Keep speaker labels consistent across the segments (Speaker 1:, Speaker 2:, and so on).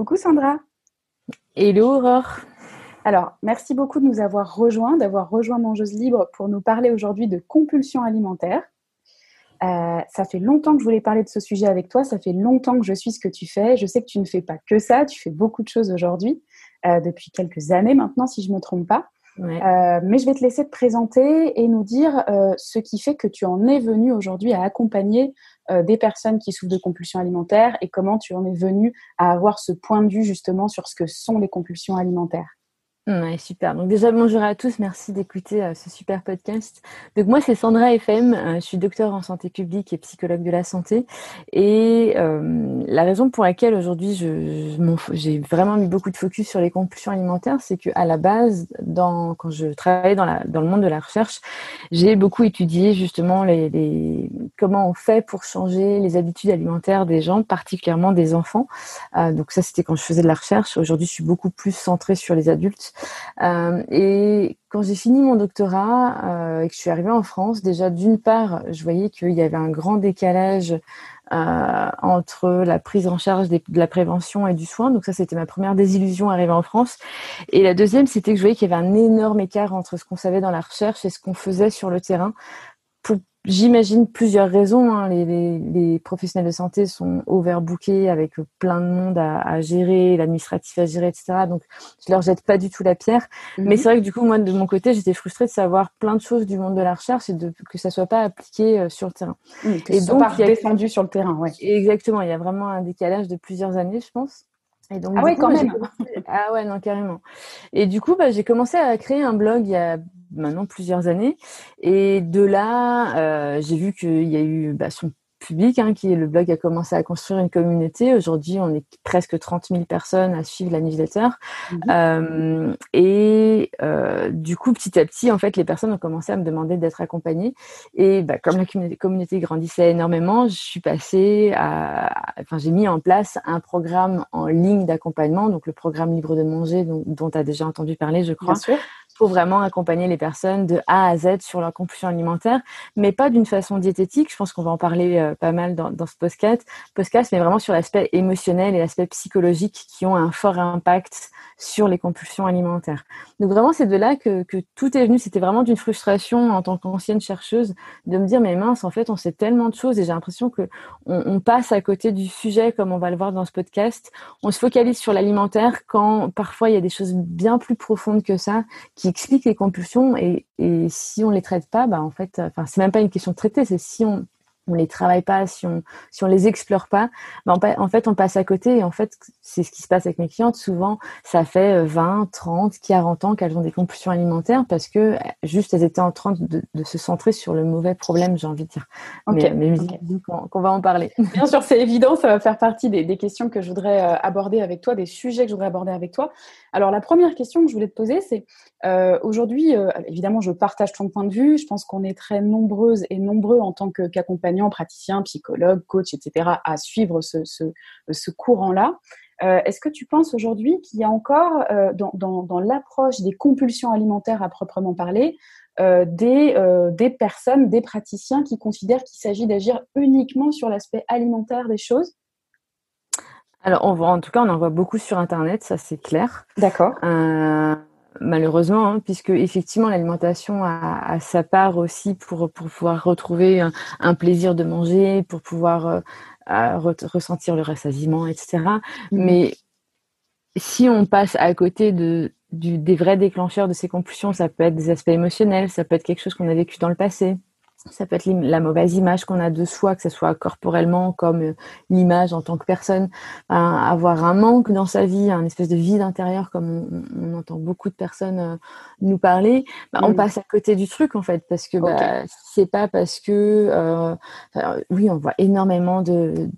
Speaker 1: Coucou Sandra.
Speaker 2: Hello Aurore.
Speaker 1: Alors, merci beaucoup de nous avoir rejoints, d'avoir rejoint Mangeuse Libre pour nous parler aujourd'hui de compulsion alimentaire. Euh, ça fait longtemps que je voulais parler de ce sujet avec toi. Ça fait longtemps que je suis ce que tu fais. Je sais que tu ne fais pas que ça. Tu fais beaucoup de choses aujourd'hui, euh, depuis quelques années maintenant, si je ne me trompe pas. Euh, mais je vais te laisser te présenter et nous dire ce qui fait que tu en es venu aujourd'hui à accompagner des personnes qui souffrent de compulsions alimentaires et comment tu en es venu à avoir ce point de vue justement sur ce que sont les compulsions alimentaires.
Speaker 2: Super. Donc déjà bonjour à tous, merci d'écouter euh, ce super podcast. Donc moi c'est Sandra FM, euh, je suis docteur en santé publique et psychologue de la santé. Et euh, la raison pour laquelle aujourd'hui je, j'ai vraiment mis beaucoup de focus sur les compulsions alimentaires, c'est que à la base, quand je travaillais dans, la, le monde de la recherche, j'ai beaucoup étudié justement les, les, comment on fait pour changer les habitudes alimentaires des gens, particulièrement des enfants. donc ça c'était quand je faisais de la recherche. Aujourd'hui je suis beaucoup plus centrée sur les adultes. Euh, et quand j'ai fini mon doctorat euh, et que je suis arrivée en France, déjà d'une part, je voyais qu'il y avait un grand décalage euh, entre la prise en charge de la prévention et du soin. Donc ça, c'était ma première désillusion arrivée en France. Et la deuxième, c'était que je voyais qu'il y avait un énorme écart entre ce qu'on savait dans la recherche et ce qu'on faisait sur le terrain pour J'imagine plusieurs raisons. Hein. Les, les, les, professionnels de santé sont overbookés avec plein de monde à, à gérer, l'administratif à gérer, etc. Donc, je leur jette pas du tout la pierre. Mhm. Mais c'est vrai que du coup, moi, de mon côté, j'étais frustrée de savoir plein de choses du monde de la recherche et de, que ça soit pas appliqué euh, sur le terrain.
Speaker 1: que et donc, pas il défendu sur le terrain, ouais.
Speaker 2: Exactement. Il y a vraiment un décalage de plusieurs années, je pense.
Speaker 1: Et donc, ah ouais, quand même.
Speaker 2: Ah ouais, non, carrément. Et du coup, bah, j'ai commencé à créer un blog il y a maintenant plusieurs années. Et de là, euh, j'ai vu qu'il y a eu bah, son public, hein, qui est le blog a commencé à construire une communauté. Aujourd'hui, on est presque 30 000 personnes à suivre la newsletter. Mhm. Euh, et euh, du coup, petit à petit, en fait, les personnes ont commencé à me demander d'être accompagnées. Et bah, comme la communauté, grandissait énormément, je suis passée à, enfin, j'ai mis en place un programme en ligne d'accompagnement, donc le programme Libre de manger, dont tu as déjà entendu parler, je crois.
Speaker 1: Bien sûr
Speaker 2: pour vraiment accompagner les personnes de A à Z sur leur compulsion alimentaire, mais pas d'une façon diététique. Je pense qu'on va en parler euh, pas mal dans, ce podcast, podcast, mais vraiment sur l'aspect émotionnel et l'aspect psychologique qui ont un fort impact sur les compulsions alimentaires. Donc vraiment, c'est de là que, que tout est venu. C'était vraiment d'une frustration en tant qu'ancienne chercheuse de me dire, mais mince, en fait, on sait tellement de choses et j'ai l'impression que on, on, passe à côté du sujet, comme on va le voir dans ce podcast. On se focalise sur l'alimentaire quand parfois il y a des choses bien plus profondes que ça qui expliquent les compulsions et, si on les traite pas, bah en fait, enfin c'est même pas une question de traiter, c'est si on on les travaille pas, si on si on les explore pas, ben en fait on passe à côté et en fait c'est ce qui se passe avec mes clientes. Souvent ça fait 20, 30, 40 ans qu'elles ont des compulsions alimentaires parce que juste elles étaient en train de, de se centrer sur le mauvais problème, j'ai envie de dire.
Speaker 1: Okay. Mais,
Speaker 2: qu'on va en parler.
Speaker 1: Bien sûr, c'est évident, ça va faire partie des, des, questions que je voudrais euh, aborder avec toi, des sujets que je voudrais aborder avec toi. Alors la première question que je voulais te poser, c'est euh, aujourd'hui, euh, évidemment, je partage ton point de vue. Je pense qu'on est très nombreuses et nombreux en tant qu'accompagnants, praticiens, psychologues, coachs, etc., à suivre ce, ce, ce courant-là. Euh, Est-ce que tu penses aujourd'hui qu'il y a encore, euh, dans, dans, dans l'approche des compulsions alimentaires à proprement parler, euh, des, des personnes, des praticiens qui considèrent qu'il s'agit d'agir uniquement sur l'aspect alimentaire des choses?
Speaker 2: Alors, on voit, en tout cas, on en voit beaucoup sur Internet, ça c'est clair.
Speaker 1: D'accord.
Speaker 2: Malheureusement, hein, puisque effectivement l'alimentation a, a, sa part aussi pour, pour pouvoir retrouver un, un plaisir de manger, pour pouvoir euh, re ressentir le rassasiement, etc. Mmh. Mais si on passe à côté de, du, des vrais déclencheurs de ces compulsions, ça peut être des aspects émotionnels, ça peut être quelque chose qu'on a vécu dans le passé, ça peut être la mauvaise image qu'on a de soi, que ce soit corporellement comme euh, l'image en tant que personne, avoir un manque dans sa vie, un espèce de vide intérieur comme on, on entend beaucoup de personnes euh, nous parler, bah, on passe à côté du truc en fait parce que okay. bah, c'est pas parce que euh, oui on voit énormément de,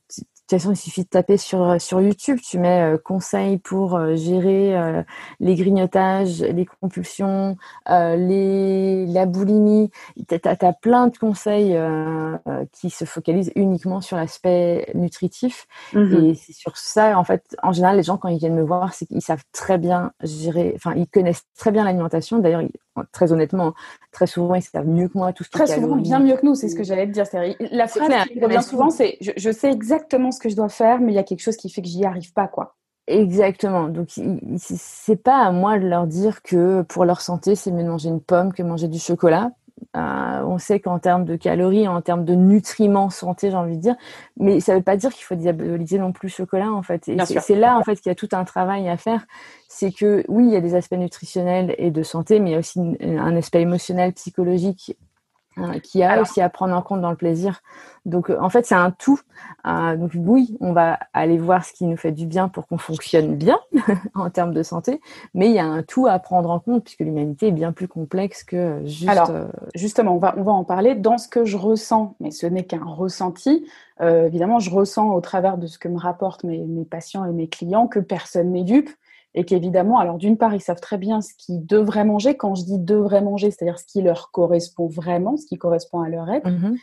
Speaker 2: façon, il suffit de taper sur, euh, sur YouTube. Tu mets euh, conseils pour euh, gérer euh, les grignotages, les compulsions, les, la boulimie. Tu as, as, plein de conseils qui se focalisent uniquement sur l'aspect nutritif. Mm -hmm. Et c'est sur ça, en fait, en général, les gens, quand ils viennent me voir, c'est qu'ils savent très bien gérer, enfin, ils connaissent très bien l'alimentation. D'ailleurs, très honnêtement, très souvent, ils savent mieux que moi tout ce qui
Speaker 1: Très souvent, bien mieux que nous, c'est ce que j'allais te dire. La phrase qui revient souvent, c'est je, je, sais exactement ce que je dois faire, mais il y a quelque chose qui fait que j'y arrive pas, quoi.
Speaker 2: Exactement. Donc, c'est pas à moi de leur dire que pour leur santé, c'est mieux de manger une pomme que manger du chocolat. Euh, on sait qu'en termes de calories, en termes de nutriments santé, j'ai envie de dire, mais ça ne veut pas dire qu'il faut diaboliser non plus le chocolat en fait. Et c'est là en fait qu'il y a tout un travail à faire. C'est que oui, il y a des aspects nutritionnels et de santé, mais il y a aussi un aspect émotionnel, psychologique Hein, qui a aussi à prendre en compte dans le plaisir. Donc euh, en fait c'est un tout. Euh, donc oui, on va aller voir ce qui nous fait du bien pour qu'on fonctionne bien en termes de santé, mais il y a un tout à prendre en compte puisque l'humanité est bien plus complexe que juste.
Speaker 1: Alors euh, justement, on va on va en parler dans ce que je ressens, mais ce n'est qu'un ressenti. évidemment, je ressens au travers de ce que me rapportent mes, mes patients et mes clients que personne n'est dupe et qu'évidemment, alors d'une part, ils savent très bien ce qu'ils devraient manger. Quand je dis devraient manger, c'est-à-dire ce qui leur correspond vraiment, ce qui correspond à leur être. Mmh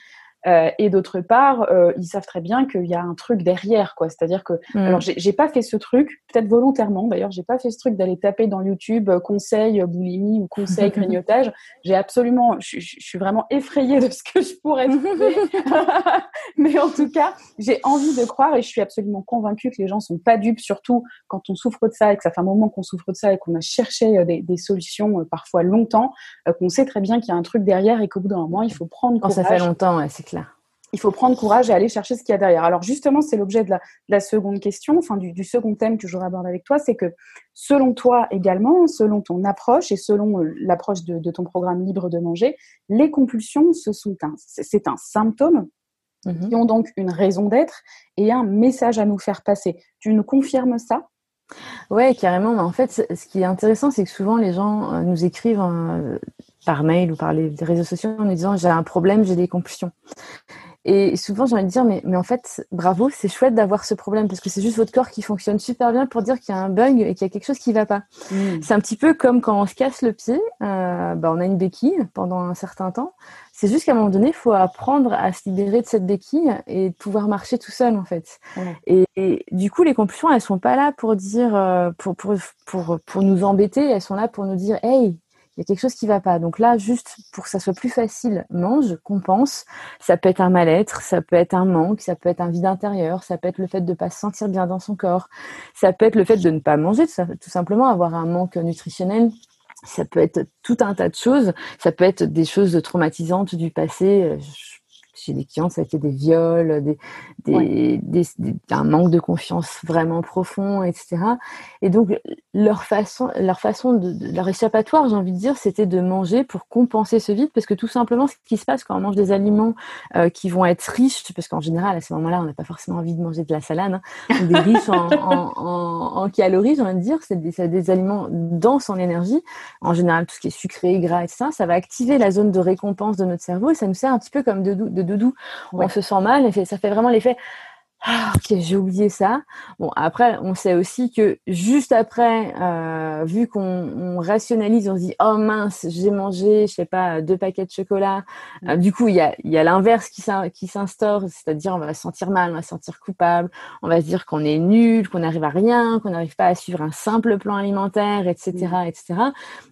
Speaker 1: euh, et d'autre part, euh, ils savent très bien qu'il y a un truc derrière, quoi. C'est-à-dire que, mm. alors, j'ai pas fait ce truc, peut-être volontairement d'ailleurs, j'ai pas fait ce truc d'aller taper dans YouTube euh, conseil boulimie ou conseil grignotage. J'ai absolument, je, suis vraiment effrayée de ce que je pourrais trouver. Mais en tout cas, j'ai envie de croire et je suis absolument convaincue que les gens sont pas dupes, surtout quand on souffre de ça et que ça fait un moment qu'on souffre de ça et qu'on a cherché des, des solutions parfois longtemps, qu'on sait très bien qu'il y a un truc derrière et qu'au bout d'un moment, il faut prendre
Speaker 2: courage. Quand ça fait longtemps, ouais, c'est
Speaker 1: il faut prendre courage et aller chercher ce qu'il y a derrière. Alors justement, c'est l'objet de, la, seconde question, enfin du, second thème que je voudrais aborder avec toi, c'est que selon toi également, selon ton approche et selon euh, l'approche de, ton programme libre de manger, les compulsions, ce sont un, c'est un symptôme mm-hmm. qui ont donc une raison d'être et un message à nous faire passer. Tu nous confirmes ça?
Speaker 2: Ouais, carrément. Mais en fait, ce qui est intéressant, c'est que souvent les gens euh, nous écrivent euh, par mail ou par les réseaux sociaux en nous disant j'ai un problème, j'ai des compulsions. Et souvent, j'ai envie de dire, mais, mais en fait, bravo, c'est chouette d'avoir ce problème parce que c'est juste votre corps qui fonctionne super bien pour dire qu'il y a un bug et qu'il y a quelque chose qui va pas. Mm. C'est un petit peu comme quand on se casse le pied, euh, bah, on a une béquille pendant un certain temps. C'est juste qu'à un moment donné, il faut apprendre à se libérer de cette béquille et pouvoir marcher tout seul, en fait. Et, du coup, les compulsions, elles sont pas là pour dire, euh, pour, pour, pour, pour nous embêter, elles sont là pour nous dire, hey, il y a quelque chose qui va pas. Donc là, juste pour que ça soit plus facile, mange, compense. Ça peut être un mal-être, ça peut être un manque, ça peut être un vide intérieur, ça peut être le fait de ne pas se sentir bien dans son corps, ça peut être le fait de ne pas manger, tout simplement avoir un manque nutritionnel. Ça peut être tout un tas de choses. Ça peut être des choses traumatisantes du passé chez des clients, ça a été des viols, des, des, un manque de confiance vraiment profond, etc. Et donc leur façon, leur façon de, leur échappatoire, j'ai envie de dire, c'était de manger pour compenser ce vide, parce que tout simplement, ce qui se passe quand on mange des aliments euh, qui vont être riches, parce qu'en général, à ce moment-là, on n'a pas forcément envie de manger de la salade, hein, des riches en, en, en, calories, j'ai envie de dire, c'est des, des, aliments denses en énergie. En général, tout ce qui est sucré, gras, etc., ça va activer la zone de récompense de notre cerveau et ça nous sert un petit peu comme de, de doudou. On se sent mal, et ça fait vraiment l'effet ah, ok, j'ai oublié ça. Bon, après, on sait aussi que juste après, euh, vu qu'on rationalise, on se dit oh mince, j'ai mangé, je sais pas, deux paquets de chocolat. Euh, du coup, il y a, y a l'inverse qui s'instaure, c'est-à-dire on va se sentir mal, on va se sentir coupable, on va se dire qu'on est nul, qu'on n'arrive à rien, qu'on n'arrive pas à suivre un simple plan alimentaire, etc., etc.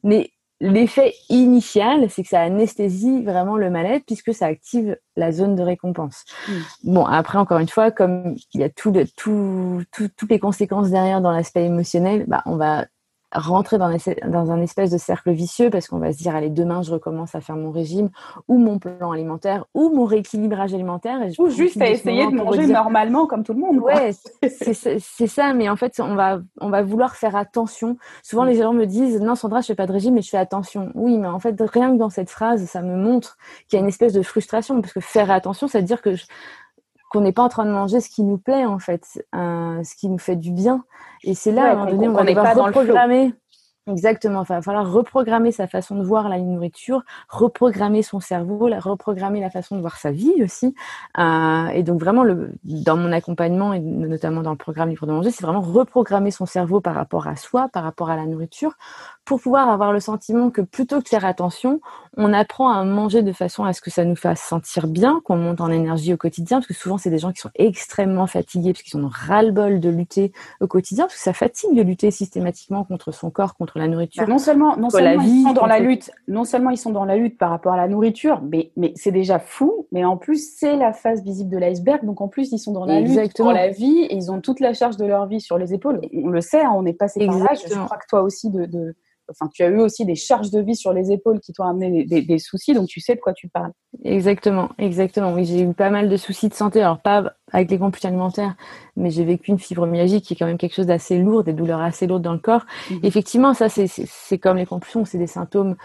Speaker 2: Mais L'effet initial, c'est que ça anesthésie vraiment le mal-être puisque ça active la zone de récompense. Mm. Bon, après, encore une fois, comme il y a tout, tout, toutes les conséquences derrière dans l'aspect émotionnel, bah, on va rentrer dans, dans un espèce de cercle vicieux parce qu'on va se dire allez demain je recommence à faire mon régime ou mon plan alimentaire ou mon rééquilibrage alimentaire et
Speaker 1: ou juste à essayer de manger normalement comme tout le monde
Speaker 2: ouais c'est ça mais en fait on va on va vouloir faire attention. Souvent mm. les gens me disent non Sandra je fais pas de régime mais je fais attention. Oui mais en fait rien que dans cette phrase ça me montre qu'il y a une espèce de frustration parce que faire attention ça veut dire que je, qu'on n'est pas en train de manger ce qui nous plaît en fait, euh, ce qui nous fait du bien. Et c'est là à un moment donné on va devoir reprogrammer. Exactement. il va falloir reprogrammer sa façon de voir la nourriture, reprogrammer son cerveau, reprogrammer la façon de voir sa vie aussi. Euh, et donc vraiment, le, dans mon accompagnement et notamment dans le programme Livre de manger, c'est vraiment reprogrammer son cerveau par rapport à soi, par rapport à la nourriture, pour pouvoir avoir le sentiment que plutôt que de faire attention, on apprend à manger de façon à ce que ça nous fasse sentir bien, qu'on monte en énergie au quotidien, parce que souvent c'est des gens qui sont extrêmement fatigués, parce qu'ils ont ras-le-bol de lutter au quotidien, parce que ça fatigue de lutter systématiquement contre son corps, contre entre la nourriture.
Speaker 1: Bah, non seulement, non seulement ils sont dans la lutte, non seulement ils sont dans la lutte par rapport à la nourriture, mais, mais c'est déjà fou. Mais en plus, c'est la face visible de l'iceberg. Donc en plus, ils sont dans la lutte pour la vie et ils ont toute la charge de leur vie sur les épaules. On le sait, hein, on est passé par là. Je crois que toi aussi de, de enfin, tu as eu aussi des charges de vie sur les épaules qui t'ont amené des, soucis, donc tu sais de quoi tu parles.
Speaker 2: Exactement, exactement. Oui, j'ai eu pas mal de soucis de santé. Alors pas avec les compulsions alimentaires, mais j'ai vécu une fibromyalgie qui est quand même quelque chose d'assez lourd, des douleurs assez lourdes dans le corps. Mhm. Effectivement, ça c'est comme les compulsions, c'est des symptômes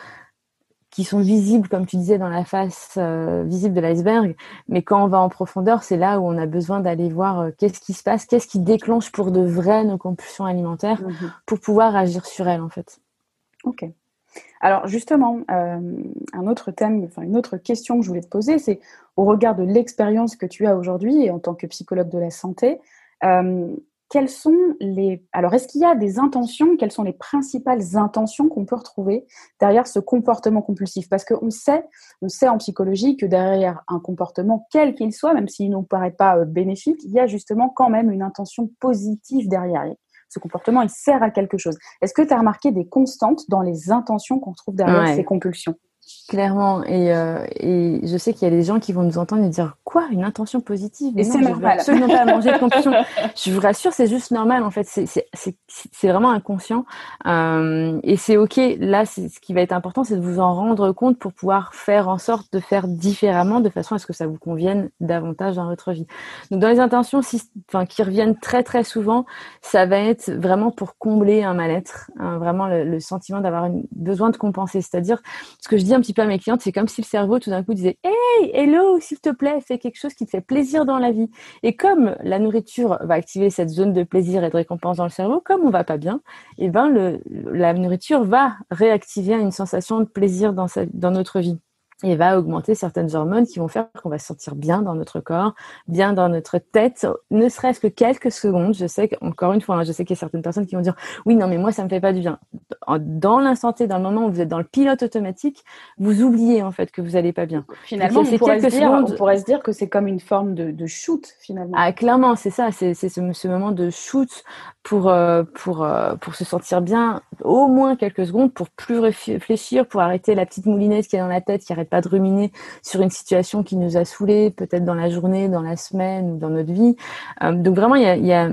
Speaker 2: qui sont visibles, comme tu disais, dans la face euh, visible de l'iceberg. Mais quand on va en profondeur, c'est là où on a besoin d'aller voir euh, qu'est-ce qui se passe, qu'est-ce qui déclenche pour de vrai nos compulsions alimentaires, mhm. pour pouvoir agir sur elles, en fait.
Speaker 1: Ok. Alors justement, euh, un autre thème, enfin une autre question que je voulais te poser, c'est au regard de l'expérience que tu as aujourd'hui et en tant que psychologue de la santé, euh, quelles sont les alors est-ce qu'il y a des intentions Quelles sont les principales intentions qu'on peut retrouver derrière ce comportement compulsif? Parce qu'on sait, on sait en psychologie que derrière un comportement quel qu'il soit, même s'il ne nous paraît pas euh, bénéfique, il y a justement quand même une intention positive derrière ce comportement, il sert à quelque chose. Est-ce que tu as remarqué des constantes dans les intentions qu'on trouve derrière ces compulsions?
Speaker 2: Clairement, et, euh, et je sais qu'il y a des gens qui vont nous entendre et dire quoi, une intention positive?
Speaker 1: Et c'est normal.
Speaker 2: Absolument pas manger de compulsion. je vous rassure, c'est juste normal en fait. C'est vraiment inconscient euh, et c'est ok. Là, ce qui va être important, c'est de vous en rendre compte pour pouvoir faire en sorte de faire différemment, de façon à ce que ça vous convienne davantage dans votre vie. Donc, dans les intentions, si, enfin, qui reviennent très très souvent, ça va être vraiment pour combler un mal-être, hein, vraiment le, le sentiment d'avoir besoin de compenser. C'est-à-dire, ce que je dis un petit peu mes clientes, c'est comme si le cerveau tout d'un coup disait Hey, hello, s'il te plaît, fais quelque chose qui te fait plaisir dans la vie. Et comme la nourriture va activer cette zone de plaisir et de récompense dans le cerveau, comme on va pas bien, et eh ben le, la nourriture va réactiver une sensation de plaisir dans, dans notre vie et va augmenter certaines hormones qui vont faire qu'on va se sentir bien dans notre corps, bien dans notre tête, ne serait-ce que quelques secondes. Je sais qu'encore une fois, hein, je sais qu'il y a certaines personnes qui vont dire oui, non, mais moi, ça me fait pas du bien. Dans l'instant T, dans le moment où vous êtes dans le pilote automatique, vous oubliez en fait que vous allez pas bien.
Speaker 1: Finalement, on pourrait, dire, on pourrait, se dire, que c'est comme une forme de, de shoot finalement.
Speaker 2: Ah, clairement, c'est ça, c'est ce, ce, moment de shoot pour euh, pour euh, pour se sentir bien, au moins quelques secondes, pour plus réfléchir, pour arrêter la petite moulinette qui est dans la tête, qui arrête pas de ruminer sur une situation qui nous a saoulés, peut-être dans la journée, dans la semaine ou dans notre vie. Euh, donc vraiment, il y a, il y a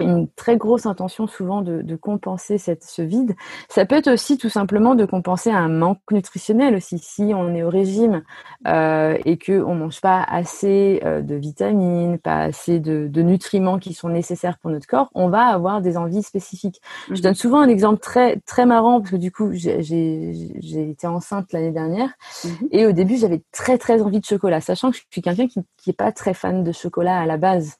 Speaker 2: une très grosse intention souvent de, de, compenser cette, ce vide. Ça peut être aussi tout simplement de compenser un manque nutritionnel aussi. Si on est au régime euh, et que on mange pas assez euh, de vitamines, pas assez de, de, nutriments qui sont nécessaires pour notre corps, on va avoir des envies spécifiques. Je mhm. donne souvent un exemple très très marrant parce que du coup j'ai été enceinte l'année dernière mhm. et au début j'avais très très envie de chocolat, sachant que je suis quelqu'un qui, qui est pas très fan de chocolat à la base.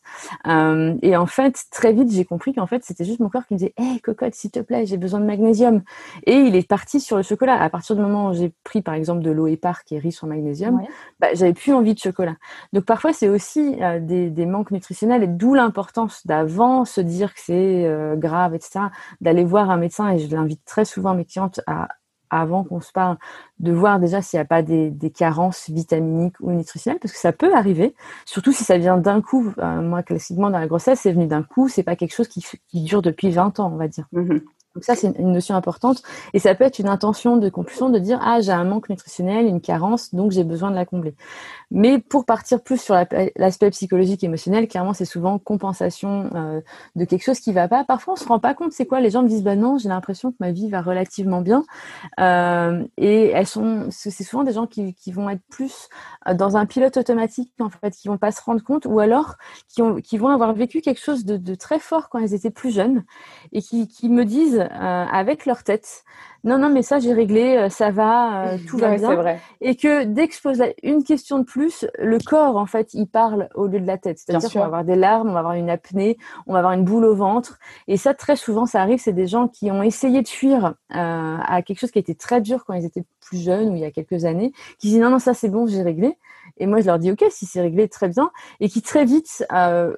Speaker 2: Euh, et en fait très vite j'ai compris qu'en fait, c'était juste mon corps qui me disait Hé, cocotte, s'il te plaît, j'ai besoin de magnésium. Et il est parti sur le chocolat. À partir du moment où j'ai pris, par exemple, de l'eau épar qui est riche en magnésium, bah, j'avais plus envie de chocolat. Donc, parfois, c'est aussi euh, des, des, manques nutritionnels et d'où l'importance d'avant se dire que c'est euh, grave, etc., d'aller voir un médecin. Et je l'invite très souvent mes clientes à avant qu'on se parle, de voir déjà s'il n'y a pas des, des, carences vitaminiques ou nutritionnelles, parce que ça peut arriver, surtout si ça vient d'un coup. Euh, moi, classiquement, dans la grossesse, c'est venu d'un coup, c'est pas quelque chose qui, qui, dure depuis 20 ans, on va dire. Mmh donc ça, c'est une notion importante. Et ça peut être une intention de compulsion de dire, ah, j'ai un manque nutritionnel, une carence, donc j'ai besoin de la combler. Mais pour partir plus sur l'aspect psychologique, émotionnel, clairement, c'est souvent compensation euh, de quelque chose qui va pas. Parfois, on se rend pas compte, c'est quoi? Les gens me disent, bah non, j'ai l'impression que ma vie va relativement bien. Euh, et elles sont, c'est souvent des gens qui, qui, vont être plus euh, dans un pilote automatique, en fait, qui vont pas se rendre compte, ou alors qui, ont, qui vont avoir vécu quelque chose de, de très fort quand elles étaient plus jeunes, et qui, qui me disent, euh, avec leur tête. Non, non, mais ça j'ai réglé, euh, ça va, euh, tout va bien. Vrai. Et que dès que je pose une question de plus, le corps en fait il parle au lieu de la tête. C'est-à-dire qu'on va avoir des larmes, on va avoir une apnée, on va avoir une boule au ventre. Et ça très souvent ça arrive, c'est des gens qui ont essayé de fuir à quelque chose qui était très dur quand ils étaient plus jeunes ou il y a quelques années, qui disent non non ça c'est bon j'ai réglé. Et moi, je leur dis, OK, si c'est réglé, très bien. Et qui très vite, euh,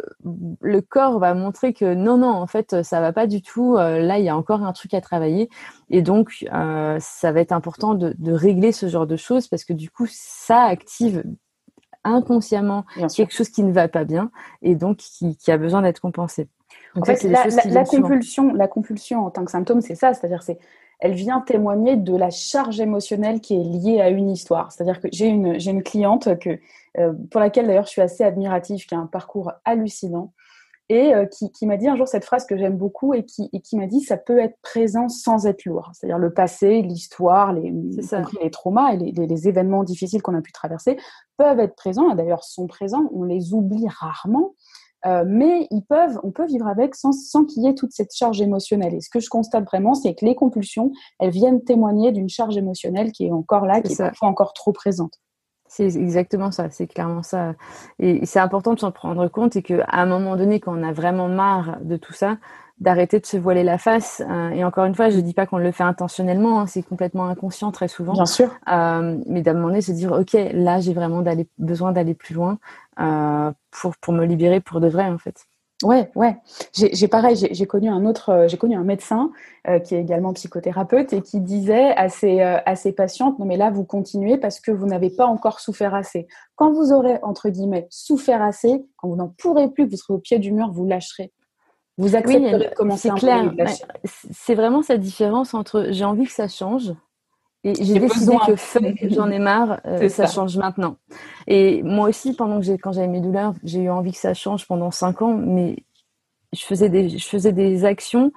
Speaker 2: le corps va montrer que non, non, en fait, ça va pas du tout. Euh, là, il y a encore un truc à travailler. Et donc, euh, ça va être important de, de, régler ce genre de choses parce que du coup, ça active inconsciemment quelque chose qui ne va pas bien et donc qui, qui a besoin d'être compensé.
Speaker 1: en fait, la, compulsion, la compulsion en tant que symptôme, c'est ça, c'est-à-dire c'est elle vient témoigner de la charge émotionnelle qui est liée à une histoire. C'est-à-dire que j'ai une, j'ai une cliente que, euh, pour laquelle d'ailleurs je suis assez admirative, qui a un parcours hallucinant, et euh, qui, qui m'a dit un jour cette phrase que j'aime beaucoup et qui, et qui m'a dit ça peut être présent sans être lourd. C'est-à-dire le passé, l'histoire, les, les traumas et les, les, les événements difficiles qu'on a pu traverser peuvent être présents, et d'ailleurs sont présents, on les oublie rarement. Euh, mais ils peuvent, on peut vivre avec sans, sans qu'il y ait toute cette charge émotionnelle. Et ce que je constate vraiment, c'est que les compulsions, elles viennent témoigner d'une charge émotionnelle qui est encore là, qui est parfois encore trop présente.
Speaker 2: C'est exactement ça, c'est clairement ça. Et c'est important de s'en prendre compte et qu'à un moment donné, quand on a vraiment marre de tout ça, d'arrêter de se voiler la face. Euh, et encore une fois, je ne dis pas qu'on le fait intentionnellement, hein, c'est complètement inconscient très souvent.
Speaker 1: Bien sûr.
Speaker 2: Euh, mais d'un moment donné, se dire, OK, là, j'ai vraiment besoin d'aller plus loin euh, pour, pour me libérer pour de vrai, en fait.
Speaker 1: Ouais, ouais. J'ai pareil, j'ai connu un autre, j'ai connu un médecin qui est également psychothérapeute et qui disait à ses, à ses patientes, non mais là vous continuez parce que vous n'avez pas encore souffert assez. Quand vous aurez entre guillemets souffert assez, quand vous n'en pourrez plus, que vous serez au pied du mur, vous lâcherez. Vous accepterez de commencer
Speaker 2: C'est clair. C'est vraiment cette différence entre j'ai envie que ça change et j'ai décidé que j'en ai marre, euh, ça, change maintenant. Et moi aussi, pendant que j'ai, quand j'avais mes douleurs, j'ai eu envie que ça change pendant cinq ans, mais je faisais des, je faisais des actions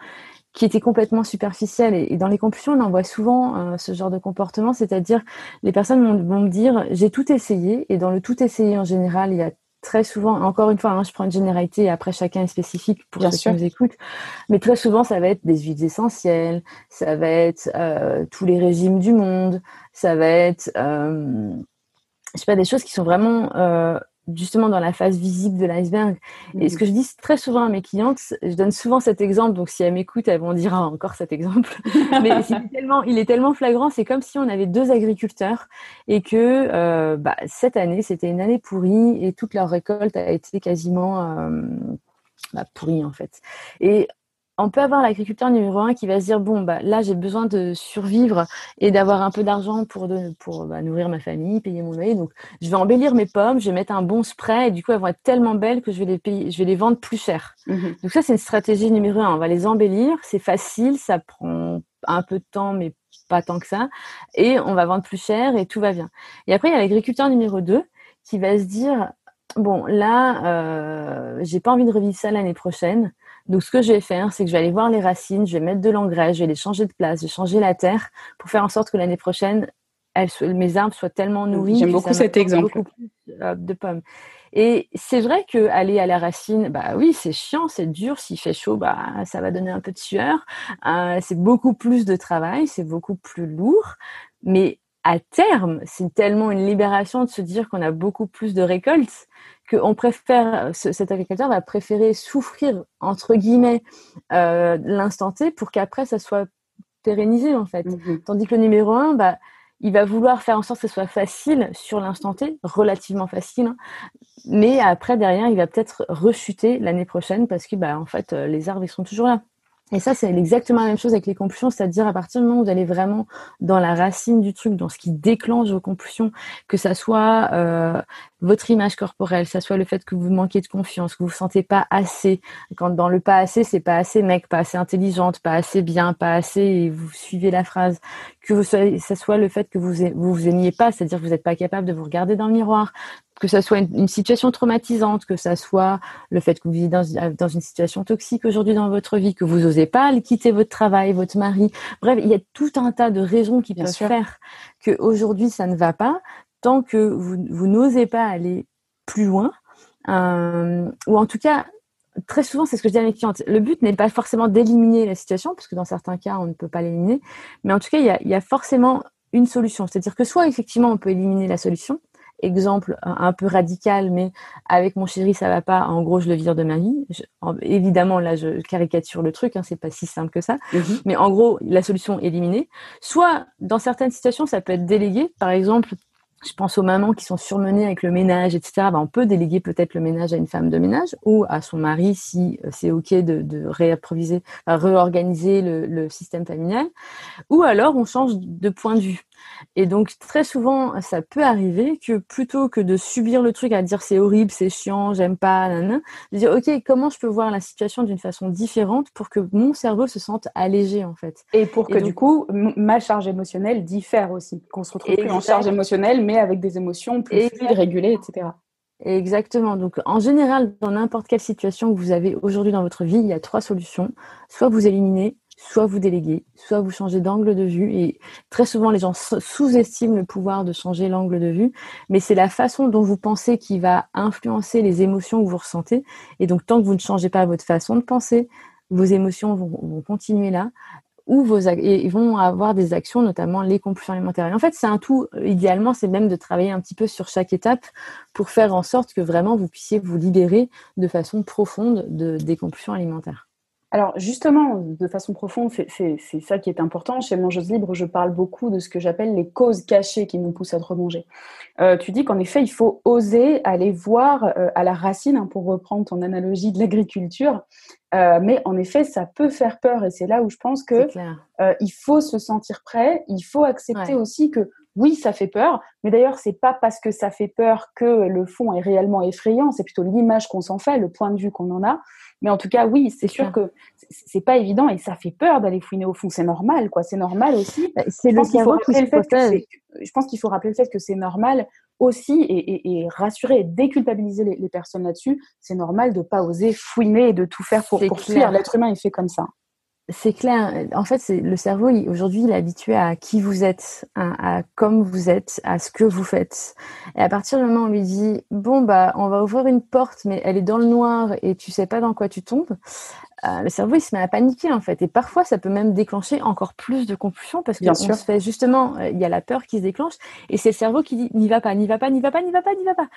Speaker 2: qui étaient complètement superficielles. Et, dans les compulsions, on en voit souvent euh, ce genre de comportement, c'est-à-dire les personnes vont, vont me dire j'ai tout essayé, et dans le tout essayé en général, il y a très souvent, encore une fois, hein, je prends une généralité et après chacun est spécifique pour ceux qui nous écoutent, mais très souvent ça va être des huiles essentielles, ça va être euh, tous les régimes du monde, ça va être, euh, je sais pas, des choses qui sont vraiment euh, justement dans la phase visible de l'iceberg. Et ce mm. que je dis très souvent à mes clientes, je donne souvent cet exemple, donc si elles m'écoutent, elles vont dire ah, encore cet exemple. Mais il est, tellement, il est tellement flagrant, c'est comme si on avait deux agriculteurs et que euh, bah, cette année, c'était une année pourrie et toute leur récolte a été quasiment euh, bah, pourrie en fait. Et on peut avoir l'agriculteur numéro un qui va se dire bon bah là j'ai besoin de survivre et d'avoir un peu d'argent pour pour bah, nourrir ma famille, payer mon loyer. Donc je vais embellir mes pommes, je vais mettre un bon spray et du coup elles vont être tellement belles que je vais les payer, je vais les vendre plus cher. Mhm. Donc ça c'est une stratégie numéro un. On va les embellir, c'est facile, ça prend un peu de temps mais pas tant que ça et on va vendre plus cher et tout va bien. Et après il y a l'agriculteur numéro 2 qui va se dire bon là euh, j'ai pas envie de revivre ça l'année prochaine donc, ce que je vais faire, c'est que je vais aller voir les racines, je vais mettre de l'engrais, je vais les changer de place, je vais changer la terre pour faire en sorte que l'année prochaine, mes arbres soient tellement nourris.
Speaker 1: J'aime beaucoup cet exemple.
Speaker 2: Beaucoup plus euh, de pommes. Et c'est vrai que aller à la racine, bah oui, c'est chiant, c'est dur. S'il fait chaud, bah ça va donner un peu de sueur. Euh, c'est beaucoup plus de travail, c'est beaucoup plus lourd. Mais à terme, c'est tellement une libération de se dire qu'on a beaucoup plus de récoltes qu'on préfère, cet agriculteur va préférer souffrir, entre guillemets, euh, l'instant T pour qu'après, ça soit pérennisé, en fait. Mhm. Tandis que le numéro un, bah, il va vouloir faire en sorte que ce soit facile sur l'instant T, relativement facile, hein. mais après, derrière, il va peut-être rechuter l'année prochaine parce que, bah, en fait, euh, les arbres, ils sont toujours là. Et ça, c'est exactement la même chose avec les compulsions, c'est-à-dire à partir du moment où vous allez vraiment dans la racine du truc, dans ce qui déclenche vos compulsions, que ça soit euh, votre image corporelle, que ça soit le fait que vous manquez de confiance, que vous vous sentez pas assez. Quand dans le pas assez, c'est pas assez mec, pas assez intelligente, pas assez bien, pas assez, et vous suivez la phrase. Que vous ça soit le fait que vous vous, vous aimiez pas, c'est-à-dire que vous n'êtes pas capable de vous regarder dans le miroir, que ça soit une, situation traumatisante, que ça soit le fait que vous vivez dans, dans une situation toxique aujourd'hui dans votre vie, que vous n'osez pas quitter votre travail, votre mari. Bref, il y a tout un tas de raisons qui peuvent faire que aujourd'hui ça ne va pas tant que vous, vous n'osez pas aller plus loin. Euh, ou en tout cas, très souvent, c'est ce que je dis à mes clientes. Le but n'est pas forcément d'éliminer la situation, parce que dans certains cas, on ne peut pas l'éliminer. Mais en tout cas, il y a, il y a forcément une solution. C'est-à-dire que soit effectivement, on peut éliminer la solution, exemple un peu radical, mais avec mon chéri, ça va pas. En gros, je le vire de ma vie. évidemment, là, je caricature le truc. Hein, c'est pas si simple que ça. Mhm. Mais en gros, la solution éliminée. Soit, dans certaines situations, ça peut être délégué. Par exemple, je pense aux mamans qui sont surmenées avec le ménage, etc. Ben, on peut déléguer peut-être le ménage à une femme de ménage ou à son mari si euh, c'est OK de, de réapproviser, réorganiser le, le, système familial. Ou alors, on change de point de vue. Et donc très souvent, ça peut arriver que plutôt que de subir le truc à dire c'est horrible, c'est chiant, j'aime pas, nanana, de dire ok comment je peux voir la situation d'une façon différente pour que mon cerveau se sente allégé en fait.
Speaker 1: Et pour que du coup ma charge émotionnelle diffère aussi, qu'on se retrouve plus en charge émotionnelle mais avec des émotions plus fluides, régulées, etc.
Speaker 2: Exactement. Donc, en général, dans n'importe quelle situation que vous avez aujourd'hui dans votre vie, il y a trois solutions. Soit vous éliminez, soit vous déléguez, soit vous changez d'angle de vue. Et très souvent, les gens sous-estiment le pouvoir de changer l'angle de vue, mais c'est la façon dont vous pensez qui va influencer les émotions que vous ressentez. Et donc, tant que vous ne changez pas votre façon de penser, vos émotions vont, continuer là ou vos et vont avoir des actions, notamment les compulsions alimentaires. en fait, c'est un tout. Idéalement, c'est même de travailler un petit peu sur chaque étape pour faire en sorte que vraiment vous puissiez vous libérer de façon profonde de, des compulsions alimentaires.
Speaker 1: Alors justement, de façon profonde, c'est ça qui est important. Chez Mangeuse Libre, je parle beaucoup de ce que j'appelle les causes cachées qui nous poussent à trop manger. Euh, tu dis qu'en effet, il faut oser aller voir euh, à la racine, hein, pour reprendre ton analogie de l'agriculture. Euh, mais en effet, ça peut faire peur et c'est là où je pense que il faut se sentir prêt. Il faut accepter aussi que oui, ça fait peur, mais d'ailleurs, c'est pas parce que ça fait peur que le fond est réellement effrayant, c'est plutôt l'image qu'on s'en fait, le point de vue qu'on en a. Mais en tout cas, oui, c'est sûr que c'est pas évident et ça fait peur d'aller fouiner au fond. C'est normal, quoi. C'est normal aussi.
Speaker 2: Bah, c'est le cerveau qui se protège.
Speaker 1: Je pense qu'il faut rappeler le fait que c'est normal aussi et, rassurer et déculpabiliser les, personnes là-dessus. C'est normal de pas oser fouiner et de tout faire pour, pour fuir. L'être humain, il fait comme ça.
Speaker 2: C'est clair. En fait, c'est le cerveau. Aujourd'hui, il est habitué à qui vous êtes, à, à, comme vous êtes, à ce que vous faites. Et à partir du moment où on lui dit bon bah, on va ouvrir une porte, mais elle est dans le noir et tu sais pas dans quoi tu tombes, euh, le cerveau il se met à paniquer en fait. Et parfois ça peut même déclencher encore plus de compulsion parce qu'on se fait justement euh, il y a la peur qui se déclenche et c'est le cerveau qui dit n'y va pas n'y va pas n'y va pas n'y va pas n'y va pas.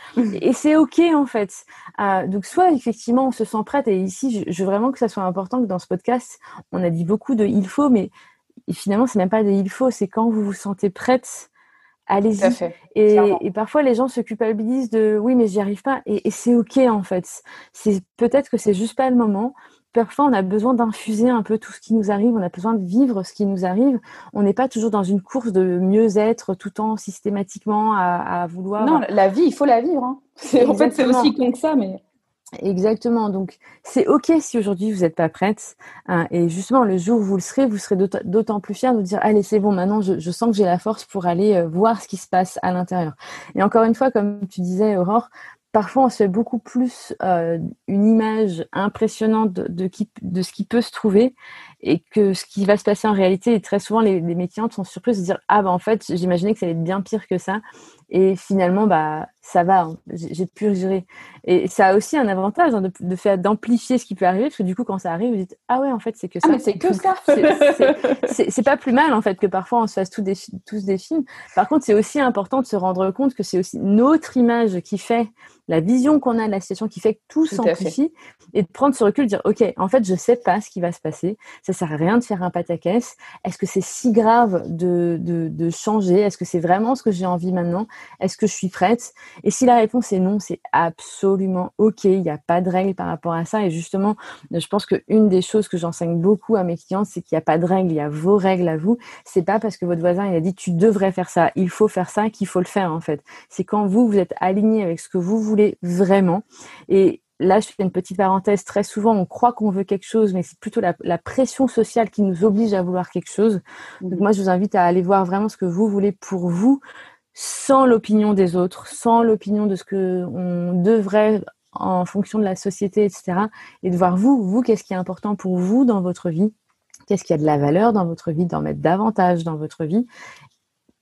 Speaker 2: Et c'est ok en fait. Euh, donc soit effectivement on se sent prête et ici je, veux vraiment que ça soit important que dans ce podcast on a dit beaucoup de il faut mais finalement c'est même pas de il faut c'est quand vous vous sentez prête allez-y. Et, et, parfois, les gens se culpabilisent de oui, mais j'y arrive pas. Et, et c'est ok en fait. C'est peut-être que c'est juste pas le moment parfois on a besoin d'infuser un peu tout ce qui nous arrive, on a besoin de vivre ce qui nous arrive. On n'est pas toujours dans une course de mieux-être tout le temps systématiquement à, vouloir.
Speaker 1: Non, la vie, il faut la vivre. Hein. En fait, c'est aussi con que ça, mais.
Speaker 2: Exactement. Donc, c'est ok si aujourd'hui vous n'êtes pas prête. Hein, et justement, le jour où vous le serez, vous serez d'autant plus fier de vous dire allez, c'est bon, maintenant, je, je, sens que j'ai la force pour aller euh, voir ce qui se passe à l'intérieur. Et encore une fois, comme tu disais, Aurore, parfois on se fait beaucoup plus euh, une image impressionnante de, qui, de, ce qui peut se trouver et que ce qui va se passer en réalité. Et très souvent, les, les métiers sont surprises de dire ah bah en fait j'imaginais que ça allait être bien pire que ça. Et finalement, bah, ça va, hein. j'ai pu gérer. Et ça a aussi un avantage hein, de, de, faire d'amplifier ce qui peut arriver, parce que du coup, quand ça arrive, vous dites ah ouais, en fait, c'est que
Speaker 1: ah,
Speaker 2: ça. Ah,
Speaker 1: c'est que ça.
Speaker 2: c'est pas plus mal en fait que parfois on se fasse tous des, tous des films. Par contre, c'est aussi important de se rendre compte que c'est aussi notre image qui fait la vision qu'on a de la situation, qui fait que tout, s'amplifie, et de prendre ce recul, de dire ok, en fait, je sais pas ce qui va se passer. Ça sert à rien de faire un pataquès. Est-ce que c'est si grave de, de, changer? Est-ce que c'est vraiment ce que j'ai envie maintenant? Est-ce que je suis prête? Et si la réponse est non, c'est absolument OK. Il n'y a pas de règle par rapport à ça. Et justement, je pense qu'une des choses que j'enseigne beaucoup à mes clients, c'est qu'il n'y a pas de règle. Il y a vos règles à vous. C'est pas parce que votre voisin a dit tu devrais faire ça, il faut faire ça qu'il faut le faire en fait. C'est quand vous vous êtes aligné avec ce que vous voulez vraiment. Et là, je fais une petite parenthèse. Très souvent, on croit qu'on veut quelque chose, mais c'est plutôt la, la, pression sociale qui nous oblige à vouloir quelque chose. Donc, mmh. moi, je vous invite à aller voir vraiment ce que vous voulez pour vous sans l'opinion des autres, sans l'opinion de ce que on devrait en fonction de la société, etc. Et de voir vous, vous, qu'est-ce qui est important pour vous dans votre vie, qu'est-ce qui a de la valeur dans votre vie, d'en mettre davantage dans votre vie,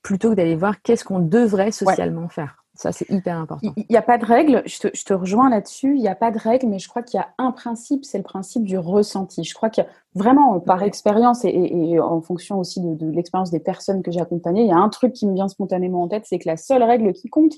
Speaker 2: plutôt que d'aller voir qu'est-ce qu'on devrait socialement faire? Ça, c'est hyper important.
Speaker 1: Il n'y a pas de règle, je te, je te rejoins là-dessus, il n'y a pas de règle, mais je crois qu'il y a un principe, c'est le principe du ressenti. Je crois que vraiment, par expérience et, et, en fonction aussi de, de l'expérience des personnes que j'ai accompagnées, il y a un truc qui me vient spontanément en tête, c'est que la seule règle qui compte,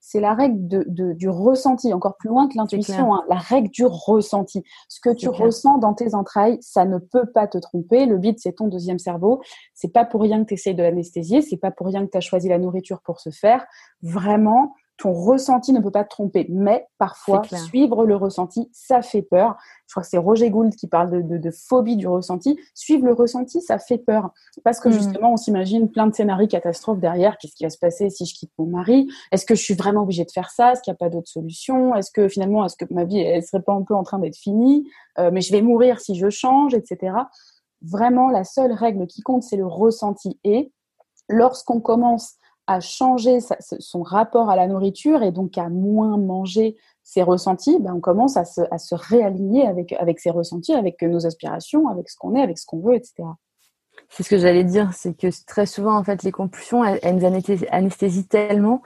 Speaker 1: c'est la règle de, de, du ressenti, encore plus loin que l'intuition, hein, la règle du ressenti. Ce que tu ressens dans tes entrailles, ça ne peut pas te tromper. Le bide, c'est ton deuxième cerveau. C'est pas pour rien que tu essayes de l'anesthésier, c'est pas pour rien que tu as choisi la nourriture pour se faire. Vraiment, ton ressenti ne peut pas te tromper. Mais parfois, suivre le ressenti, ça fait peur. Je crois que c'est Roger Gould qui parle de, phobie du ressenti. Suivre le ressenti, ça fait peur. Parce que mmh. justement, on s'imagine plein de scénarios catastrophes derrière. Qu'est-ce qui va se passer si je quitte mon mari? Est-ce que je suis vraiment obligée de faire ça? Est-ce qu'il n'y a pas d'autre solution? Est-ce que finalement, est-ce que ma vie, elle serait pas un peu en train d'être finie? Euh, Mais je vais mourir si je change, etc. Vraiment, la seule règle qui compte, c'est le ressenti. Et lorsqu'on commence à changer son rapport à la nourriture et donc à moins manger ses ressentis, ben on commence à se, à se réaligner avec, avec ses ressentis, avec nos aspirations, avec ce qu'on est, avec ce qu'on veut, etc.
Speaker 2: C'est ce que j'allais dire, c'est que très souvent, en fait, les compulsions, elles, elles nous anesthésient tellement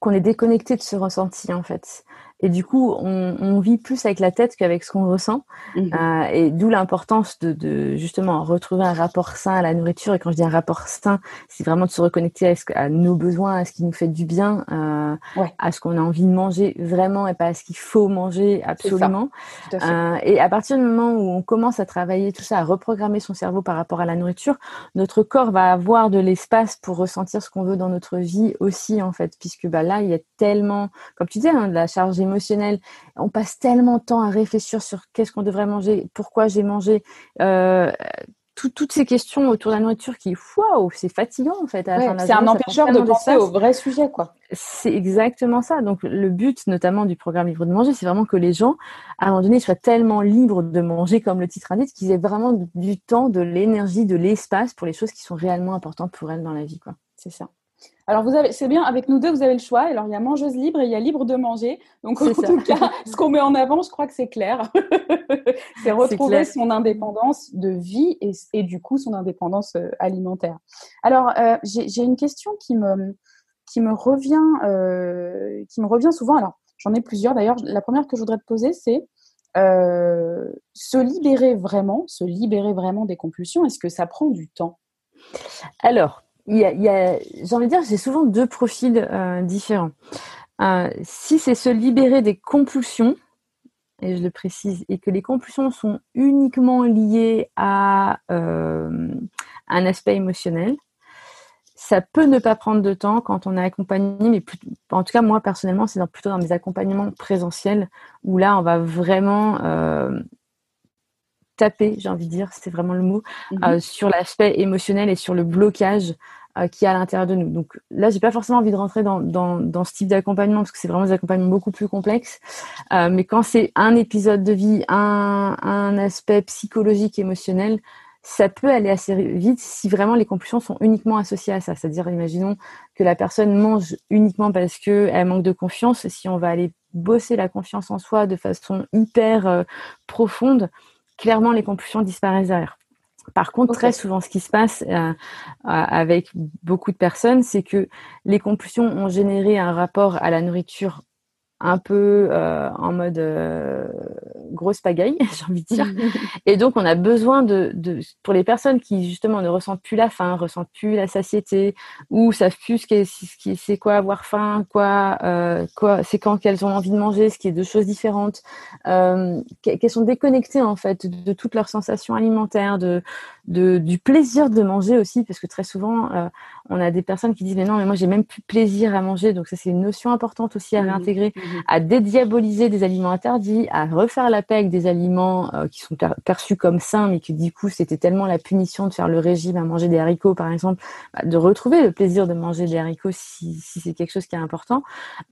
Speaker 2: qu'on est déconnecté de ce ressenti, en fait. Et du coup, on, on, vit plus avec la tête qu'avec ce qu'on ressent. Mhm. Euh, et d'où l'importance de, de, justement retrouver un rapport sain à la nourriture. Et quand je dis un rapport sain, c'est vraiment de se reconnecter à, ce, à, nos besoins, à ce qui nous fait du bien, euh, à ce qu'on a envie de manger vraiment et pas à ce qu'il faut manger absolument. Euh, et à partir du moment où on commence à travailler tout ça, à reprogrammer son cerveau par rapport à la nourriture, notre corps va avoir de l'espace pour ressentir ce qu'on veut dans notre vie aussi en fait, puisque bah là il y a tellement, comme tu dis, hein, de la charge émotionnelle émotionnel. On passe tellement de temps à réfléchir sur qu'est-ce qu'on devrait manger, pourquoi j'ai mangé. Euh, toutes ces questions autour de la nourriture qui, waouh, c'est fatigant en fait.
Speaker 1: c'est un empêcheur de penser au vrai sujet, quoi.
Speaker 2: C'est exactement ça. Donc le but, notamment du programme Livre de manger, c'est vraiment que les gens, à un moment donné, soient tellement libres de manger, comme le titre indique, qu'ils aient vraiment du temps, de l'énergie, de l'espace pour les choses qui sont réellement importantes pour elles dans la vie, quoi.
Speaker 1: C'est ça. Alors, vous avez, c'est bien, avec nous deux, vous avez le choix. Alors, il y a mangeuse libre et il y a libre de manger. Donc, en tout cas, ce qu'on met en avant, je crois que c'est clair. c'est retrouver son indépendance de vie et, du coup, son indépendance euh, alimentaire. Alors, euh, j'ai, une question qui me, qui me revient, euh, qui me revient souvent. Alors, j'en ai plusieurs. D'ailleurs, la première que je voudrais te poser, c'est se libérer vraiment, se libérer vraiment des compulsions. Est-ce que ça prend du temps?
Speaker 2: Alors, j'ai envie de dire, j'ai souvent deux profils euh, différents. Euh, si c'est se libérer des compulsions, et je le précise, et que les compulsions sont uniquement liées à euh, un aspect émotionnel, ça peut ne pas prendre de temps quand on est accompagné, mais en tout cas moi personnellement, c'est plutôt dans mes accompagnements présentiels où là on va vraiment taper, j'ai envie de dire, c'est vraiment le mot, mhm. euh, sur l'aspect émotionnel et sur le blocage euh, qui est à l'intérieur de nous. Donc là, j'ai pas forcément envie de rentrer dans, dans, dans ce type d'accompagnement parce que c'est vraiment des accompagnements beaucoup plus complexes. Euh, mais quand c'est un épisode de vie, un, un aspect psychologique, émotionnel, ça peut aller assez vite si vraiment les compulsions sont uniquement associées à ça. C'est-à-dire, imaginons que la personne mange uniquement parce qu'elle manque de confiance. Si on va aller bosser la confiance en soi de façon hyper profonde, clairement les compulsions disparaissent derrière. Par contre, très souvent, ce qui se passe euh, euh, avec beaucoup de personnes, c'est que les compulsions ont généré un rapport à la nourriture un peu euh, en mode euh, grosse pagaille, j'ai envie de dire. Et donc, on a besoin de, de, pour les personnes qui justement ne ressentent plus la faim, ressentent plus la satiété, ou savent plus ce c'est quoi avoir faim, quoi, euh, quoi, c'est quand qu'elles ont envie de manger, ce qui est deux choses différentes, euh, qu'elles sont déconnectées en fait de, toutes leurs sensations alimentaires, de, de, du plaisir de manger aussi, parce que très souvent, euh, on a des personnes qui disent mais non, mais moi j'ai même plus plaisir à manger, donc ça c'est une notion importante aussi à réintégrer. Mmh à dédiaboliser des aliments interdits, à refaire la paix avec des aliments euh, qui sont perçus comme sains, mais que du coup c'était tellement la punition de faire le régime à manger des haricots par exemple, bah, de retrouver le plaisir de manger des haricots si, si c'est quelque chose qui est important.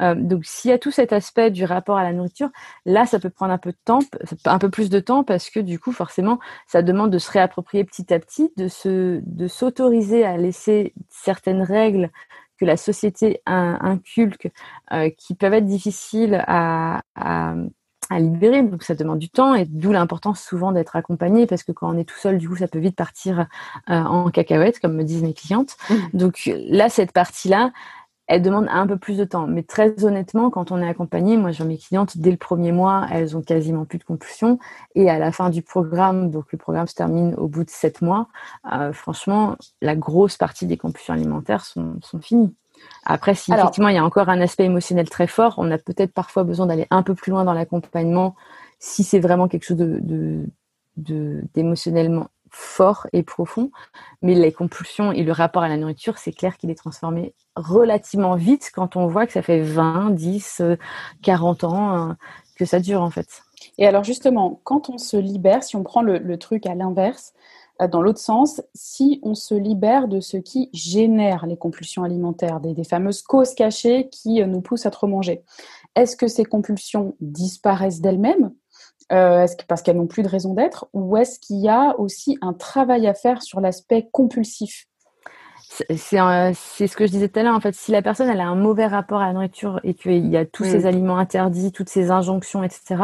Speaker 2: Euh, donc s'il y a tout cet aspect du rapport à la nourriture, là ça peut prendre un peu de temps, un peu plus de temps parce que du coup forcément ça demande de se réapproprier petit à petit, de se de s'autoriser à laisser certaines règles que la société inculque euh, qui peuvent être difficiles à, à, libérer. Donc ça demande du temps et d'où l'importance souvent d'être accompagné parce que quand on est tout seul, du coup, ça peut vite partir euh, en cacahuète, comme me disent mes clientes. Mmh. Donc là, cette partie-là, elle demande un peu plus de temps. Mais très honnêtement, quand on est accompagné, moi, j'ai mes clientes, dès le premier mois, elles ont quasiment plus de compulsion. Et à la fin du programme, donc le programme se termine au bout de sept mois, euh, franchement, la grosse partie des compulsions alimentaires sont, sont finies. Après, si effectivement il y a encore un aspect émotionnel très fort, on a peut-être parfois besoin d'aller un peu plus loin dans l'accompagnement si c'est vraiment quelque chose de, d'émotionnellement fort et profond. Mais les compulsions et le rapport à la nourriture, c'est clair qu'il est transformé relativement vite quand on voit que ça fait 20, 10, 40 ans euh, que ça dure en fait.
Speaker 1: Et alors justement, quand on se libère, si on prend le, truc à l'inverse, euh, dans l'autre sens, si on se libère de ce qui génère les compulsions alimentaires, des, fameuses causes cachées qui euh, nous poussent à trop manger, est-ce que ces compulsions disparaissent d'elles-mêmes euh, parce qu'elles n'ont plus de raison d'être ou est-ce qu'il y a aussi un travail à faire sur l'aspect compulsif?
Speaker 2: C'est ce que je disais tout à l'heure. En fait, si la personne elle a un mauvais rapport à la nourriture et qu'il y a tous ces mm. aliments interdits, toutes ces injonctions, etc.,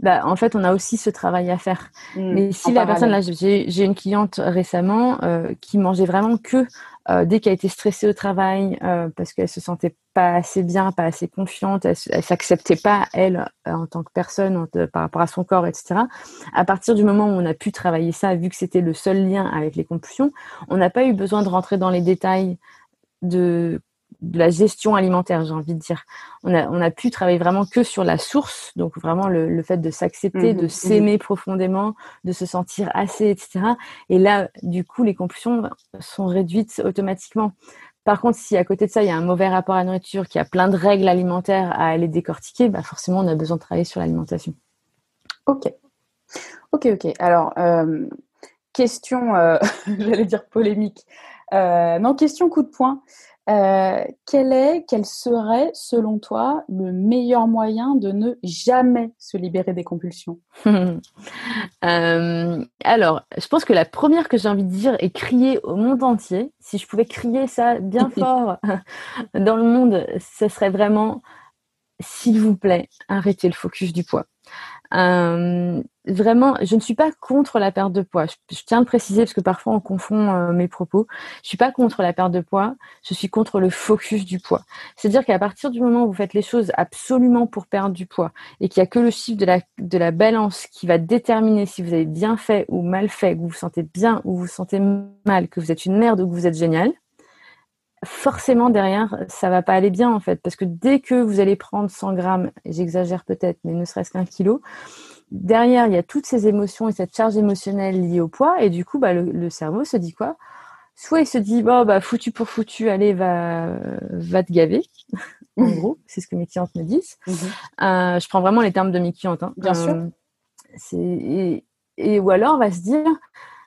Speaker 2: bah, en fait, on a aussi ce travail à faire. Mm. Mais si la personne, là, j'ai une cliente récemment euh, qui mangeait vraiment que euh, dès qu'elle était stressée au travail euh, parce qu'elle se sentait pas assez bien, pas assez confiante, elle, elle s'acceptait pas elle euh, en tant que personne par rapport à son corps, etc. À partir du moment où on a pu travailler ça, vu que c'était le seul lien avec les compulsions, on n'a pas eu besoin de rentrer dans les détails de de la gestion alimentaire, j'ai envie de dire. On a, on a pu travailler vraiment que sur la source, donc vraiment le, le fait de s'accepter, mmh de mmh s'aimer profondément, de se sentir assez, etc. Et là, du coup, les compulsions sont réduites automatiquement. Par contre, si à côté de ça, il y a un mauvais rapport à la nourriture, qu'il y a plein de règles alimentaires à aller décortiquer, bah forcément, on a besoin de travailler sur l'alimentation.
Speaker 1: Ok. Ok, ok. Alors, euh, question, euh, j'allais dire polémique. Euh, non, question coup de poing. Euh, quel est, quel serait, selon toi, le meilleur moyen de ne jamais se libérer des compulsions?
Speaker 2: Euh, Alors, je pense que la première que j'ai envie de dire est crier au monde entier. Si je pouvais crier ça bien fort dans le monde, ce serait vraiment, s'il vous plaît, arrêtez le focus du poids. Euh, vraiment, je ne suis pas contre la perte de poids. Je, tiens à préciser parce que parfois on confond euh, mes propos. Je suis pas contre la perte de poids. Je suis contre le focus du poids. C'est-à-dire qu'à partir du moment où vous faites les choses absolument pour perdre du poids et qu'il y a que le chiffre de la, de la balance qui va déterminer si vous avez bien fait ou mal fait, que vous vous sentez bien ou vous vous sentez mal, que vous êtes une merde ou que vous êtes génial, forcément derrière, ça va pas aller bien en fait, parce que dès que vous allez prendre 100 grammes, j'exagère peut-être, mais ne serait-ce qu'un kilo, derrière il y a toutes ces émotions et cette charge émotionnelle liée au poids, et du coup, bah, le, cerveau se dit quoi? Soit il se dit bon bah foutu pour foutu, allez va va te gaver. en gros, c'est ce que mes clientes me disent. Mhm. Euh, je prends vraiment les termes de mes clientes. Hein.
Speaker 1: Bien sûr. Euh,
Speaker 2: et, et, ou alors on va se dire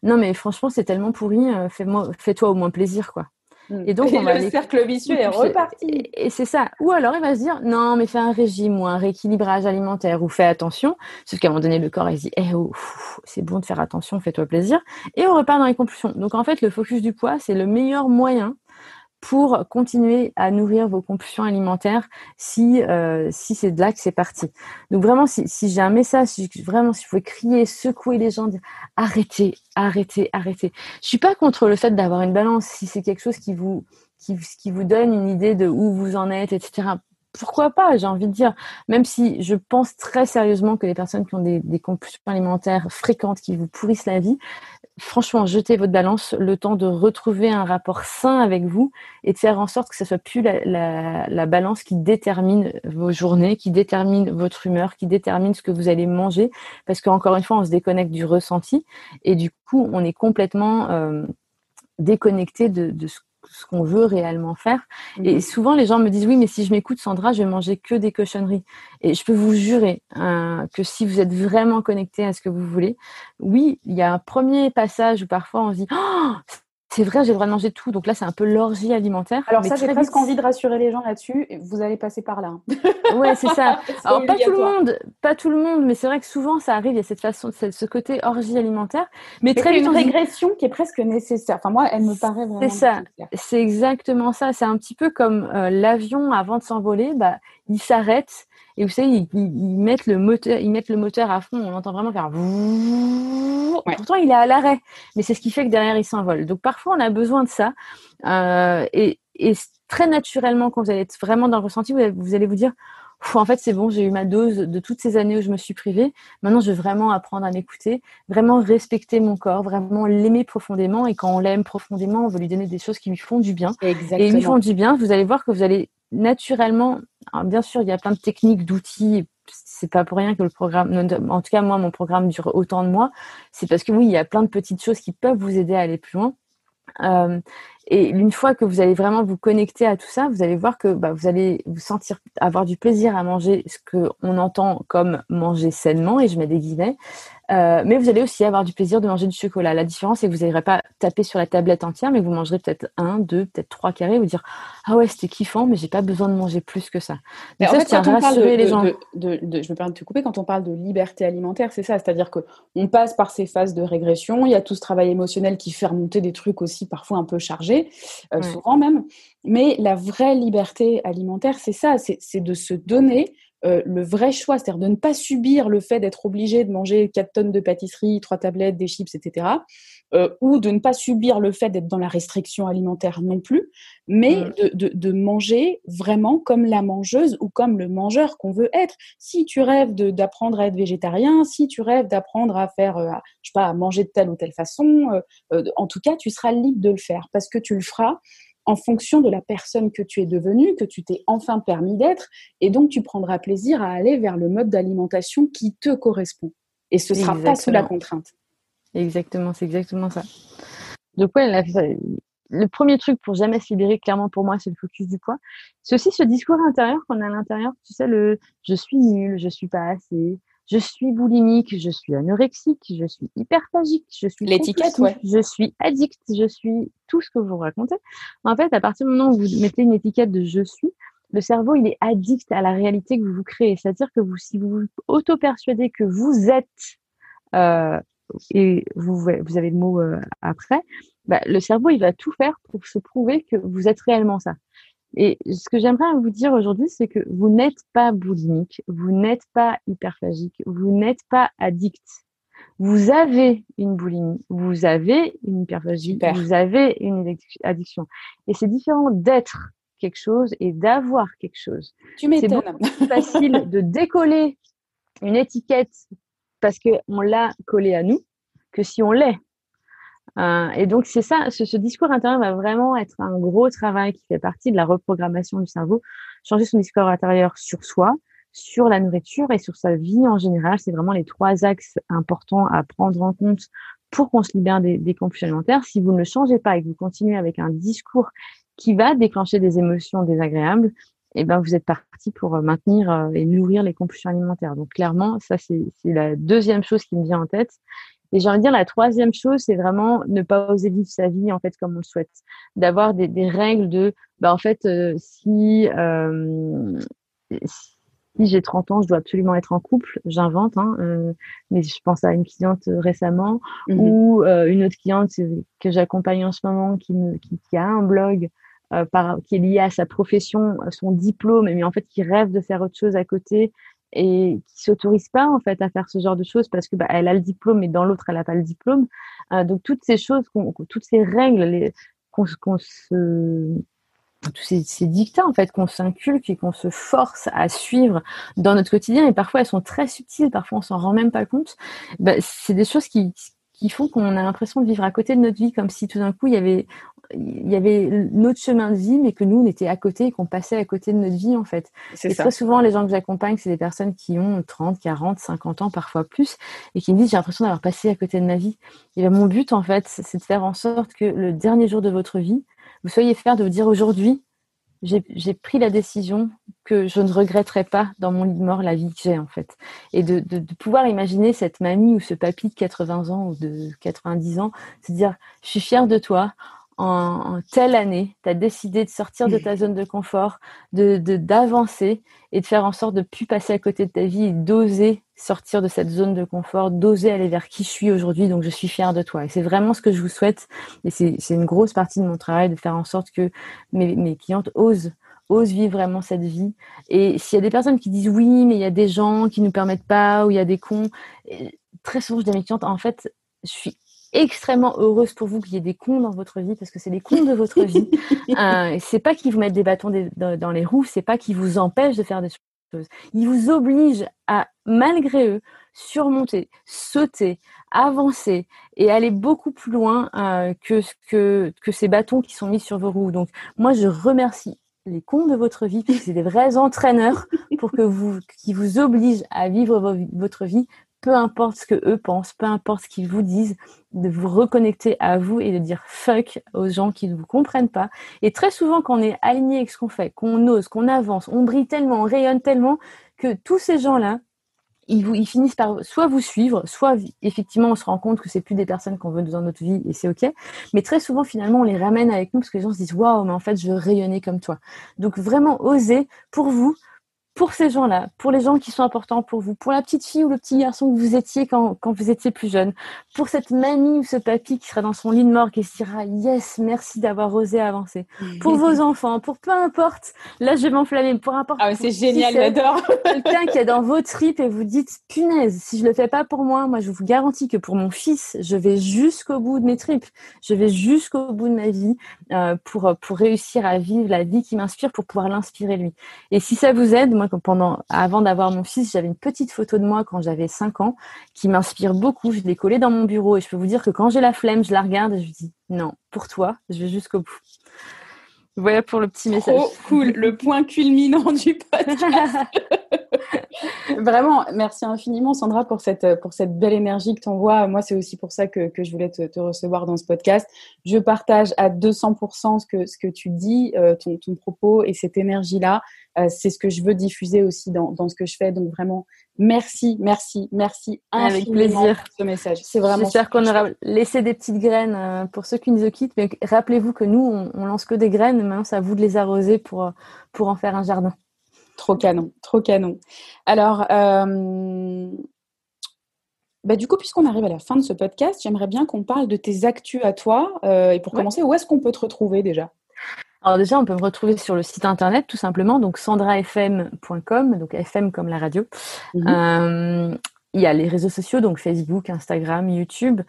Speaker 2: non mais franchement c'est tellement pourri, euh, fais-moi, fais-toi au moins plaisir quoi.
Speaker 1: Mm. Et donc, on va le cercle vicieux est reparti.
Speaker 2: Et, c'est ça. Ou alors, il va se dire, non, mais fais un régime ou un rééquilibrage alimentaire ou fais attention. Sauf qu'à un moment donné, le corps, il se dit, eh oh, c'est bon de faire attention, fais-toi plaisir. Et on repart dans les compulsions. Donc, en fait, le focus du poids, c'est le meilleur moyen pour continuer à nourrir vos compulsions alimentaires si euh, si c'est de là que c'est parti. Donc vraiment, si, j'ai un message, vraiment, si vous pouvez crier, secouer les gens, arrêtez, arrêtez, arrêtez. Je suis pas contre le fait d'avoir une balance si c'est quelque chose qui vous qui, qui vous donne une idée de où vous en êtes, etc pourquoi pas, j'ai envie de dire, même si je pense très sérieusement que les personnes qui ont des, compulsions alimentaires fréquentes qui vous pourrissent la vie, franchement, jetez votre balance le temps de retrouver un rapport sain avec vous et de faire en sorte que ce soit plus la, la, balance qui détermine vos journées, qui détermine votre humeur, qui détermine ce que vous allez manger, parce qu'encore une fois, on se déconnecte du ressenti et du coup, on est complètement euh, déconnecté de, de ce ce qu'on veut réellement faire. Et mhm. souvent, les gens me disent oui, mais si je m'écoute, Sandra, je vais manger que des cochonneries. Et je peux vous jurer hein, que si vous êtes vraiment connecté à ce que vous voulez, oui, il y a un premier passage où parfois on se dit oh, c'est vrai, j'ai le droit de manger tout. Donc là, c'est un peu l'orgie alimentaire.
Speaker 1: Alors ça, j'ai presque envie de rassurer les gens là-dessus. Vous allez passer par là.
Speaker 2: ouais, c'est ça. Alors pas tout le monde, pas tout le monde, mais c'est vrai que souvent ça arrive. Il y a cette façon, ce côté orgie alimentaire.
Speaker 1: Mais, très vite, une régression qui est presque nécessaire. Enfin moi, elle me paraît vraiment.
Speaker 2: C'est ça. C'est exactement ça. C'est un petit peu comme euh, l'avion avant de s'envoler. Bah, il s'arrête et vous savez, ils, mettent le moteur, à fond. On entend vraiment faire. Pourtant, il est à l'arrêt, mais c'est ce qui fait que derrière il s'envole. Donc parfois, on a besoin de ça. Et, très naturellement, quand vous allez être vraiment dans le ressenti, vous, allez vous dire. En fait, c'est bon, j'ai eu ma dose de toutes ces années où je me suis privée. Maintenant, je veux vraiment apprendre à m'écouter, vraiment respecter mon corps, vraiment l'aimer profondément. Et quand on l'aime profondément, on veut lui donner des choses qui lui font du bien.
Speaker 1: Exactement.
Speaker 2: Et lui font du bien, vous allez voir que vous allez naturellement, bien sûr, il y a plein de techniques, d'outils, c'est pas pour rien que le programme, en tout cas moi, mon programme dure autant de mois. C'est parce que oui, il y a plein de petites choses qui peuvent vous aider à aller plus loin. Euh, et une fois que vous allez vraiment vous connecter à tout ça, vous allez voir que bah, vous allez vous sentir avoir du plaisir à manger ce qu'on entend comme manger sainement, et je mets des guillemets. Euh, mais vous allez aussi avoir du plaisir de manger du chocolat. La différence, c'est que vous n'allez pas taper sur la tablette entière, mais vous mangerez peut-être un, deux, peut-être trois carrés, et vous dire ah ouais c'était kiffant, mais j'ai pas besoin de manger plus que ça.
Speaker 1: Mais en fait, quand on parle de, les gens. De, de, je me permets de te couper, quand on parle de liberté alimentaire, c'est ça, c'est-à-dire que on passe par ces phases de régression. Il y a tout ce travail émotionnel qui fait remonter des trucs aussi parfois un peu chargés, euh, souvent même. Mais la vraie liberté alimentaire, c'est ça, c'est de se donner euh, le vrai choix, c'est-à-dire de ne pas subir le fait d'être obligé de manger 4 tonnes de pâtisserie, 3 tablettes, des chips, etc. Euh, ou de ne pas subir le fait d'être dans la restriction alimentaire non plus, mais mm. de, manger vraiment comme la mangeuse ou comme le mangeur qu'on veut être. Si tu rêves d'apprendre à être végétarien, si tu rêves d'apprendre à faire, euh, je sais pas, à manger de telle ou telle façon, en tout cas, tu seras libre de le faire parce que tu le feras en fonction de la personne que tu es devenue, que tu t'es enfin permis d'être, et donc tu prendras plaisir à aller vers le mode d'alimentation qui te correspond. Et ce ne sera pas sous la contrainte.
Speaker 2: Exactement, c'est exactement ça. Donc ouais, le premier truc pour jamais se libérer, clairement pour moi, c'est le focus du poids. C'est aussi ce discours intérieur qu'on a à l'intérieur, tu sais, le je suis nul, je suis pas assez, je suis boulimique, je suis anorexique, je suis hyperphagique, je suis
Speaker 1: l'étiquette, ouais.
Speaker 2: je suis addict, je suis tout ce que vous racontez. En fait, à partir du moment où vous mettez une étiquette de je suis, le cerveau, il est addict à la réalité que vous vous créez. C'est-à-dire que vous, si vous vous auto-persuadez que vous êtes, euh, et vous, vous avez le mot euh, après, bah, le cerveau, il va tout faire pour se prouver que vous êtes réellement ça. Et ce que j'aimerais vous dire aujourd'hui, c'est que vous n'êtes pas boulimique, vous n'êtes pas hyperphagique, vous n'êtes pas addict. Vous avez une boulimie, vous avez une hyperphagie, vous avez une addiction. Et c'est différent d'être quelque chose et d'avoir quelque chose.
Speaker 1: Tu m'étonnes.
Speaker 2: C'est beaucoup plus facile de décoller une étiquette parce qu'on l'a collée à nous que si on l'est. Euh, et donc, c'est ça, ce, discours intérieur va vraiment être un gros travail qui fait partie de la reprogrammation du cerveau. Changer son discours intérieur sur soi, sur la nourriture et sur sa vie en général. C'est vraiment les trois axes importants à prendre en compte pour qu'on se libère des, des alimentaires. Si vous ne le changez pas et que vous continuez avec un discours qui va déclencher des émotions désagréables, eh ben vous êtes parti pour maintenir euh, et nourrir les compulsions alimentaires. Donc clairement, ça c'est la deuxième chose qui me vient en tête. Et j'ai envie de dire, la troisième chose, c'est vraiment ne pas oser vivre sa vie en fait comme on le souhaite. D'avoir des, des, règles de, bah, en fait, euh, si, euh, si j'ai 30 ans, je dois absolument être en couple, j'invente, hein, euh, mais je pense à une cliente récemment mmh ou une autre cliente que j'accompagne en ce moment qui, me, qui, qui a un blog par, qui est lié à sa profession, son diplôme, mais en fait qui rêve de faire autre chose à côté et qui s'autorise pas en fait à faire ce genre de choses parce que bah, elle a le diplôme et dans l'autre elle n'a pas le diplôme. Euh, donc toutes ces choses, toutes ces règles, tous ces, ces, dictats en fait qu'on s'inculque et qu'on se force à suivre dans notre quotidien et parfois elles sont très subtiles, parfois on s'en rend même pas compte. Bah, c'est des choses qui, qui font qu'on a l'impression de vivre à côté de notre vie, comme si tout d'un coup il y avait il y avait notre chemin de vie, mais que nous, on était à côté et qu'on passait à côté de notre vie, en fait. Et très souvent, les gens que j'accompagne, c'est des personnes qui ont 30, 40, 50 ans, parfois plus, et qui me disent, j'ai l'impression d'avoir passé à côté de ma vie. Et bien, mon but, en fait, c'est de faire en sorte que le dernier jour de votre vie, vous soyez fiers de vous dire aujourd'hui, j'ai pris la décision que je ne regretterai pas dans mon lit de mort la vie que j'ai en fait. Et de, de, de, pouvoir imaginer cette mamie ou ce papy de 80 ans ou de 90 ans se dire je suis fière de toi, en, telle année, tu as décidé de sortir de ta zone de confort, de d'avancer et de faire en sorte de plus passer à côté de ta vie et d'oser sortir de cette zone de confort, d'oser aller vers qui je suis aujourd'hui. Donc, je suis fière de toi. Et c'est vraiment ce que je vous souhaite. Et c'est une grosse partie de mon travail de faire en sorte que mes, mes clientes osent osent vivre vraiment cette vie. Et s'il y a des personnes qui disent oui, mais il y a des gens qui ne nous permettent pas, ou il y a des cons, très souvent je dis à mes clientes, en fait, je suis extrêmement heureuse pour vous qu'il y ait des cons dans votre vie parce que c'est les cons de votre vie. euh, c'est pas qu'ils vous mettent des bâtons dans les roues, c'est pas qu'ils vous empêchent de faire des choses. Ils vous obligent à, malgré eux, surmonter, sauter, avancer et aller beaucoup plus loin euh, que, que, que ces bâtons qui sont mis sur vos roues. Donc, moi, je remercie les cons de votre vie, puisque c'est des vrais entraîneurs pour que vous, qui vous obligent à vivre votre vie, peu importe ce que eux pensent, peu importe ce qu'ils vous disent, de vous reconnecter à vous et de dire fuck aux gens qui ne vous comprennent pas. Et très souvent, quand on est aligné avec ce qu'on fait, qu'on ose, qu'on avance, on brille tellement, on rayonne tellement que tous ces gens-là, ils, finissent par soit vous suivre, soit effectivement on se rend compte que c'est plus des personnes qu'on veut dans notre vie et c'est ok. Mais très souvent finalement on les ramène avec nous parce que les gens se disent waouh mais en fait je veux rayonner comme toi. Donc vraiment oser pour vous pour ces gens-là, pour les gens qui sont importants pour vous, pour la petite fille ou le petit garçon que vous étiez quand, quand vous étiez plus jeune, pour cette mamie ou ce papy qui sera dans son lit de mort et se dira yes, merci d'avoir osé avancer, pour vos enfants, pour peu importe, là je vais m'enflammer, pour importe.
Speaker 1: Ah c'est génial, j'adore.
Speaker 2: Quelqu'un qui est dans vos tripes et vous dites punaise, si je le fais pas pour moi, moi je vous garantis que pour mon fils, je vais jusqu'au bout de mes tripes, je vais jusqu'au bout de ma vie euh, pour, pour réussir à vivre la vie qui m'inspire, pour pouvoir l'inspirer lui. Et si ça vous aide, moi pendant, avant d'avoir mon fils, j'avais une petite photo de moi quand j'avais 5 ans qui m'inspire beaucoup. Je l'ai collée dans mon bureau et je peux vous dire que quand j'ai la flemme, je la regarde et je dis non, pour toi, je vais jusqu'au bout. Voilà pour le petit message.
Speaker 1: Trop cool, le point culminant du podcast. Vraiment, merci infiniment Sandra pour cette, pour cette belle énergie que tu envoies. Moi, c'est aussi pour ça que, que je voulais te, te, recevoir dans ce podcast. Je partage à 200% ce que, ce que tu dis, euh, ton, ton propos et cette énergie-là. Euh, c'est ce que je veux diffuser aussi dans, dans ce que je fais. Donc vraiment, merci, merci, merci
Speaker 2: avec plaisir
Speaker 1: ce message. C'est vraiment.
Speaker 2: J'espère qu'on aura laissé des petites graines euh, pour ceux qui nous quittent. Mais rappelez-vous que nous, on, on, lance que des graines. Maintenant, c'est à vous de les arroser pour pour en faire un jardin.
Speaker 1: Trop canon, trop canon. Alors, euh, bah du coup, puisqu'on arrive à la fin de ce podcast, j'aimerais bien qu'on parle de tes actus à toi. Euh, et pour ouais. commencer, où est-ce qu'on peut te retrouver déjà?
Speaker 2: Alors déjà, on peut me retrouver sur le site internet tout simplement, donc sandrafm.com, donc FM comme la radio. Mmh. Euh, il y a les réseaux sociaux, donc Facebook, Instagram, YouTube,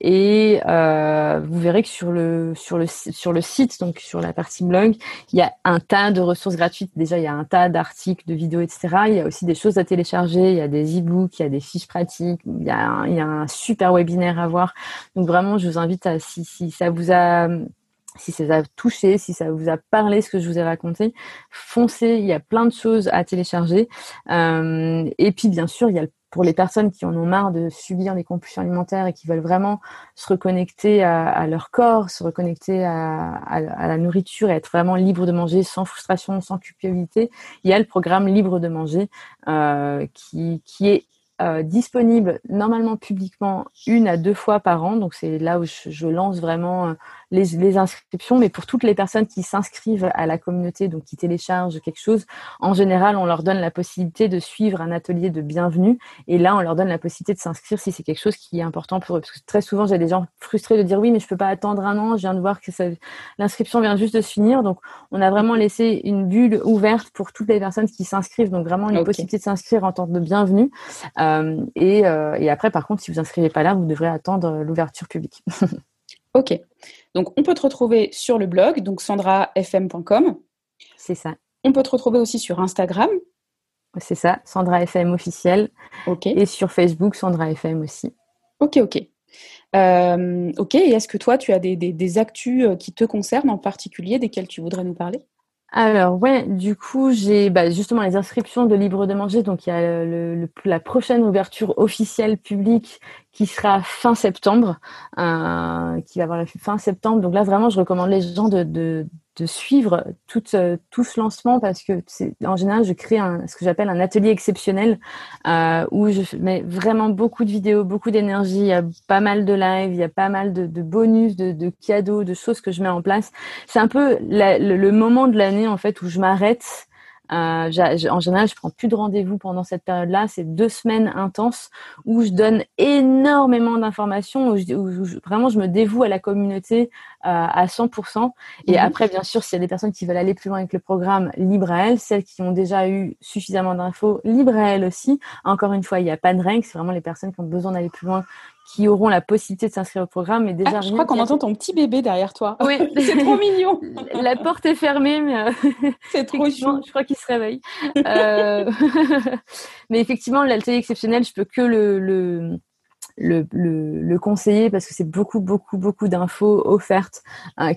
Speaker 2: et euh, vous verrez que sur le sur le sur le site, donc sur la partie blog, il y a un tas de ressources gratuites. Déjà, il y a un tas d'articles, de vidéos, etc. Il y a aussi des choses à télécharger. Il y a des e-books, il y a des fiches pratiques. Il y a un, il y a un super webinaire à voir. Donc vraiment, je vous invite à si si ça vous a si ça vous a touché, si ça vous a parlé ce que je vous ai raconté, foncez, il y a plein de choses à télécharger. Euh, et puis bien sûr, il y a le pour les personnes qui en ont marre de subir des compulsions alimentaires et qui veulent vraiment se reconnecter à, leur corps, se reconnecter à, la nourriture et être vraiment libre de manger sans frustration, sans culpabilité, il y a le programme Libre de manger euh, qui, est euh, disponible normalement publiquement une à deux fois par an. Donc c'est là où je, je lance vraiment euh, les, les, inscriptions. Mais pour toutes les personnes qui s'inscrivent à la communauté, donc qui téléchargent quelque chose, en général, on leur donne la possibilité de suivre un atelier de bienvenue. Et là, on leur donne la possibilité de s'inscrire si c'est quelque chose qui est important pour eux. Parce que très souvent, j'ai des gens frustrés de dire oui, mais je peux pas attendre un an. Je viens de voir que l'inscription vient juste de se finir. Donc, on a vraiment laissé une bulle ouverte pour toutes les personnes qui s'inscrivent. Donc, vraiment une okay. possibilité de s'inscrire en tant que de bienvenue. Euh, et, euh, et après, par contre, si vous inscrivez pas là, vous devrez attendre l'ouverture publique.
Speaker 1: ok. Donc, on peut te retrouver sur le blog, donc sandrafm.com.
Speaker 2: C'est ça.
Speaker 1: On peut te retrouver aussi sur Instagram.
Speaker 2: C'est ça, Sandra FM officiel.
Speaker 1: Ok.
Speaker 2: Et sur Facebook, Sandra FM aussi.
Speaker 1: Ok, ok. Euh, ok, et est-ce que toi, tu as des, des, des, actus euh, qui te concernent en particulier, desquels tu voudrais nous parler?
Speaker 2: Alors ouais, du coup j'ai bah, justement les inscriptions de Libre de manger, donc il y a le, le, la prochaine ouverture officielle publique qui sera fin septembre, euh, qui va avoir la fin septembre. Donc là vraiment je recommande les gens de, de, de suivre tout, euh, tout ce lancement parce que en général je crée un, ce que j'appelle un atelier exceptionnel euh, où je mets vraiment beaucoup de vidéos, beaucoup d'énergie, il y a pas mal de live, il y a pas mal de, de bonus, de, de, cadeaux, de choses que je mets en place. C'est un peu le, le, moment de l'année en fait où je m'arrête euh, en général, je prends plus de rendez-vous pendant cette période-là. C'est deux semaines intenses où je donne énormément d'informations, où, où, où, vraiment je me dévoue à la communauté euh, à 100%. Et mmh. après, bien sûr, s'il y a des personnes qui veulent aller plus loin avec le programme, libre à elles. Celles qui ont déjà eu suffisamment d'infos, libre à elles aussi. Encore une fois, il n'y a pas de règles. C'est vraiment les personnes qui ont besoin d'aller plus loin qui auront la possibilité de s'inscrire au programme. Mais déjà,
Speaker 1: ah, je crois qu'on entend ton petit bébé derrière toi.
Speaker 2: Oui,
Speaker 1: c'est trop mignon.
Speaker 2: la porte est fermée, mais euh,
Speaker 1: c'est trop chou.
Speaker 2: Je crois qu'il se réveille. euh... mais effectivement, l'atelier exceptionnel, je peux que le, le le, le, conseiller parce que c'est beaucoup, beaucoup, beaucoup d'infos offertes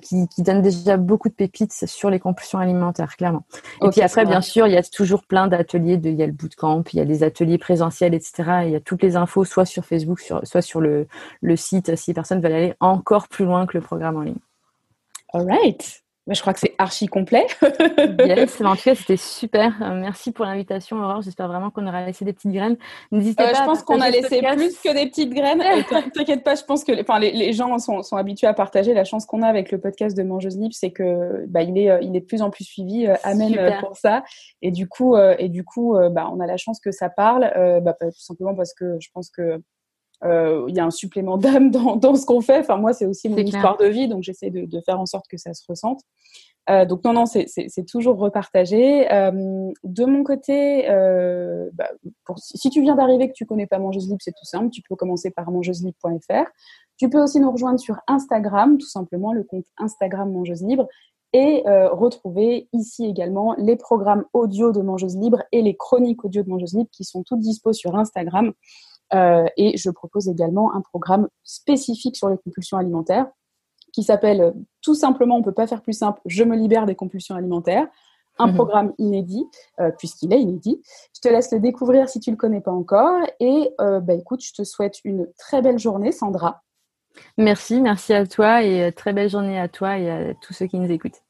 Speaker 2: qui, qui donnent déjà beaucoup de pépites sur les compulsions alimentaires, clairement. Et puis après, bien sûr, il y a toujours plein d'ateliers. Il y a le bootcamp, il y a des ateliers présentiels, etc. il y a toutes les infos, soit sur Facebook, soit sur le, le site, si les personnes veulent aller encore plus loin que le programme en ligne.
Speaker 1: All right. Je crois que c'est archi complet.
Speaker 2: yes, en tout cas, c'était super. Euh, merci pour l'invitation, Aurore. J'espère vraiment qu'on aura laissé des petites graines.
Speaker 1: N'hésitez euh, pas. Je pense qu'on a laissé plus que des petites graines. T'inquiète pas, je pense que enfin, les, les, gens sont, sont, habitués à partager. La chance qu'on a avec le podcast de Mangeuse Libre, c'est que bah, il, est, euh, il est de plus en plus suivi. amen pour ça. Et du coup, et du coup bah, on a la chance que ça parle, bah, tout simplement parce que je pense que euh, il y a un supplément d'âme dans, dans, ce qu'on fait. Enfin, moi, c'est aussi mon histoire de vie, donc j'essaie de, de, faire en sorte que ça se ressente. Euh, donc non, non, c'est toujours repartagé. Euh, de mon côté, euh, bah, pour, si tu viens d'arriver que tu connais pas Mangeuse Libre, c'est tout simple. Tu peux commencer par mangeuselibre.fr. Tu peux aussi nous rejoindre sur Instagram, tout simplement, le compte Instagram Mangeuse Libre. Et euh, retrouver ici également les programmes audio de Mangeuse Libre et les chroniques audio de Mangeuse Libre qui sont toutes dispo sur Instagram. Euh, et je propose également un programme spécifique sur les compulsions alimentaires qui s'appelle euh, tout simplement, on peut pas faire plus simple, je me libère des compulsions alimentaires. Un mhm. programme inédit, euh, puisqu'il est inédit. Je te laisse le découvrir si tu le connais pas encore. Et bah, écoute, je te souhaite une très belle journée, Sandra.
Speaker 2: Merci, merci à toi et très belle journée à toi et à tous ceux qui nous écoutent.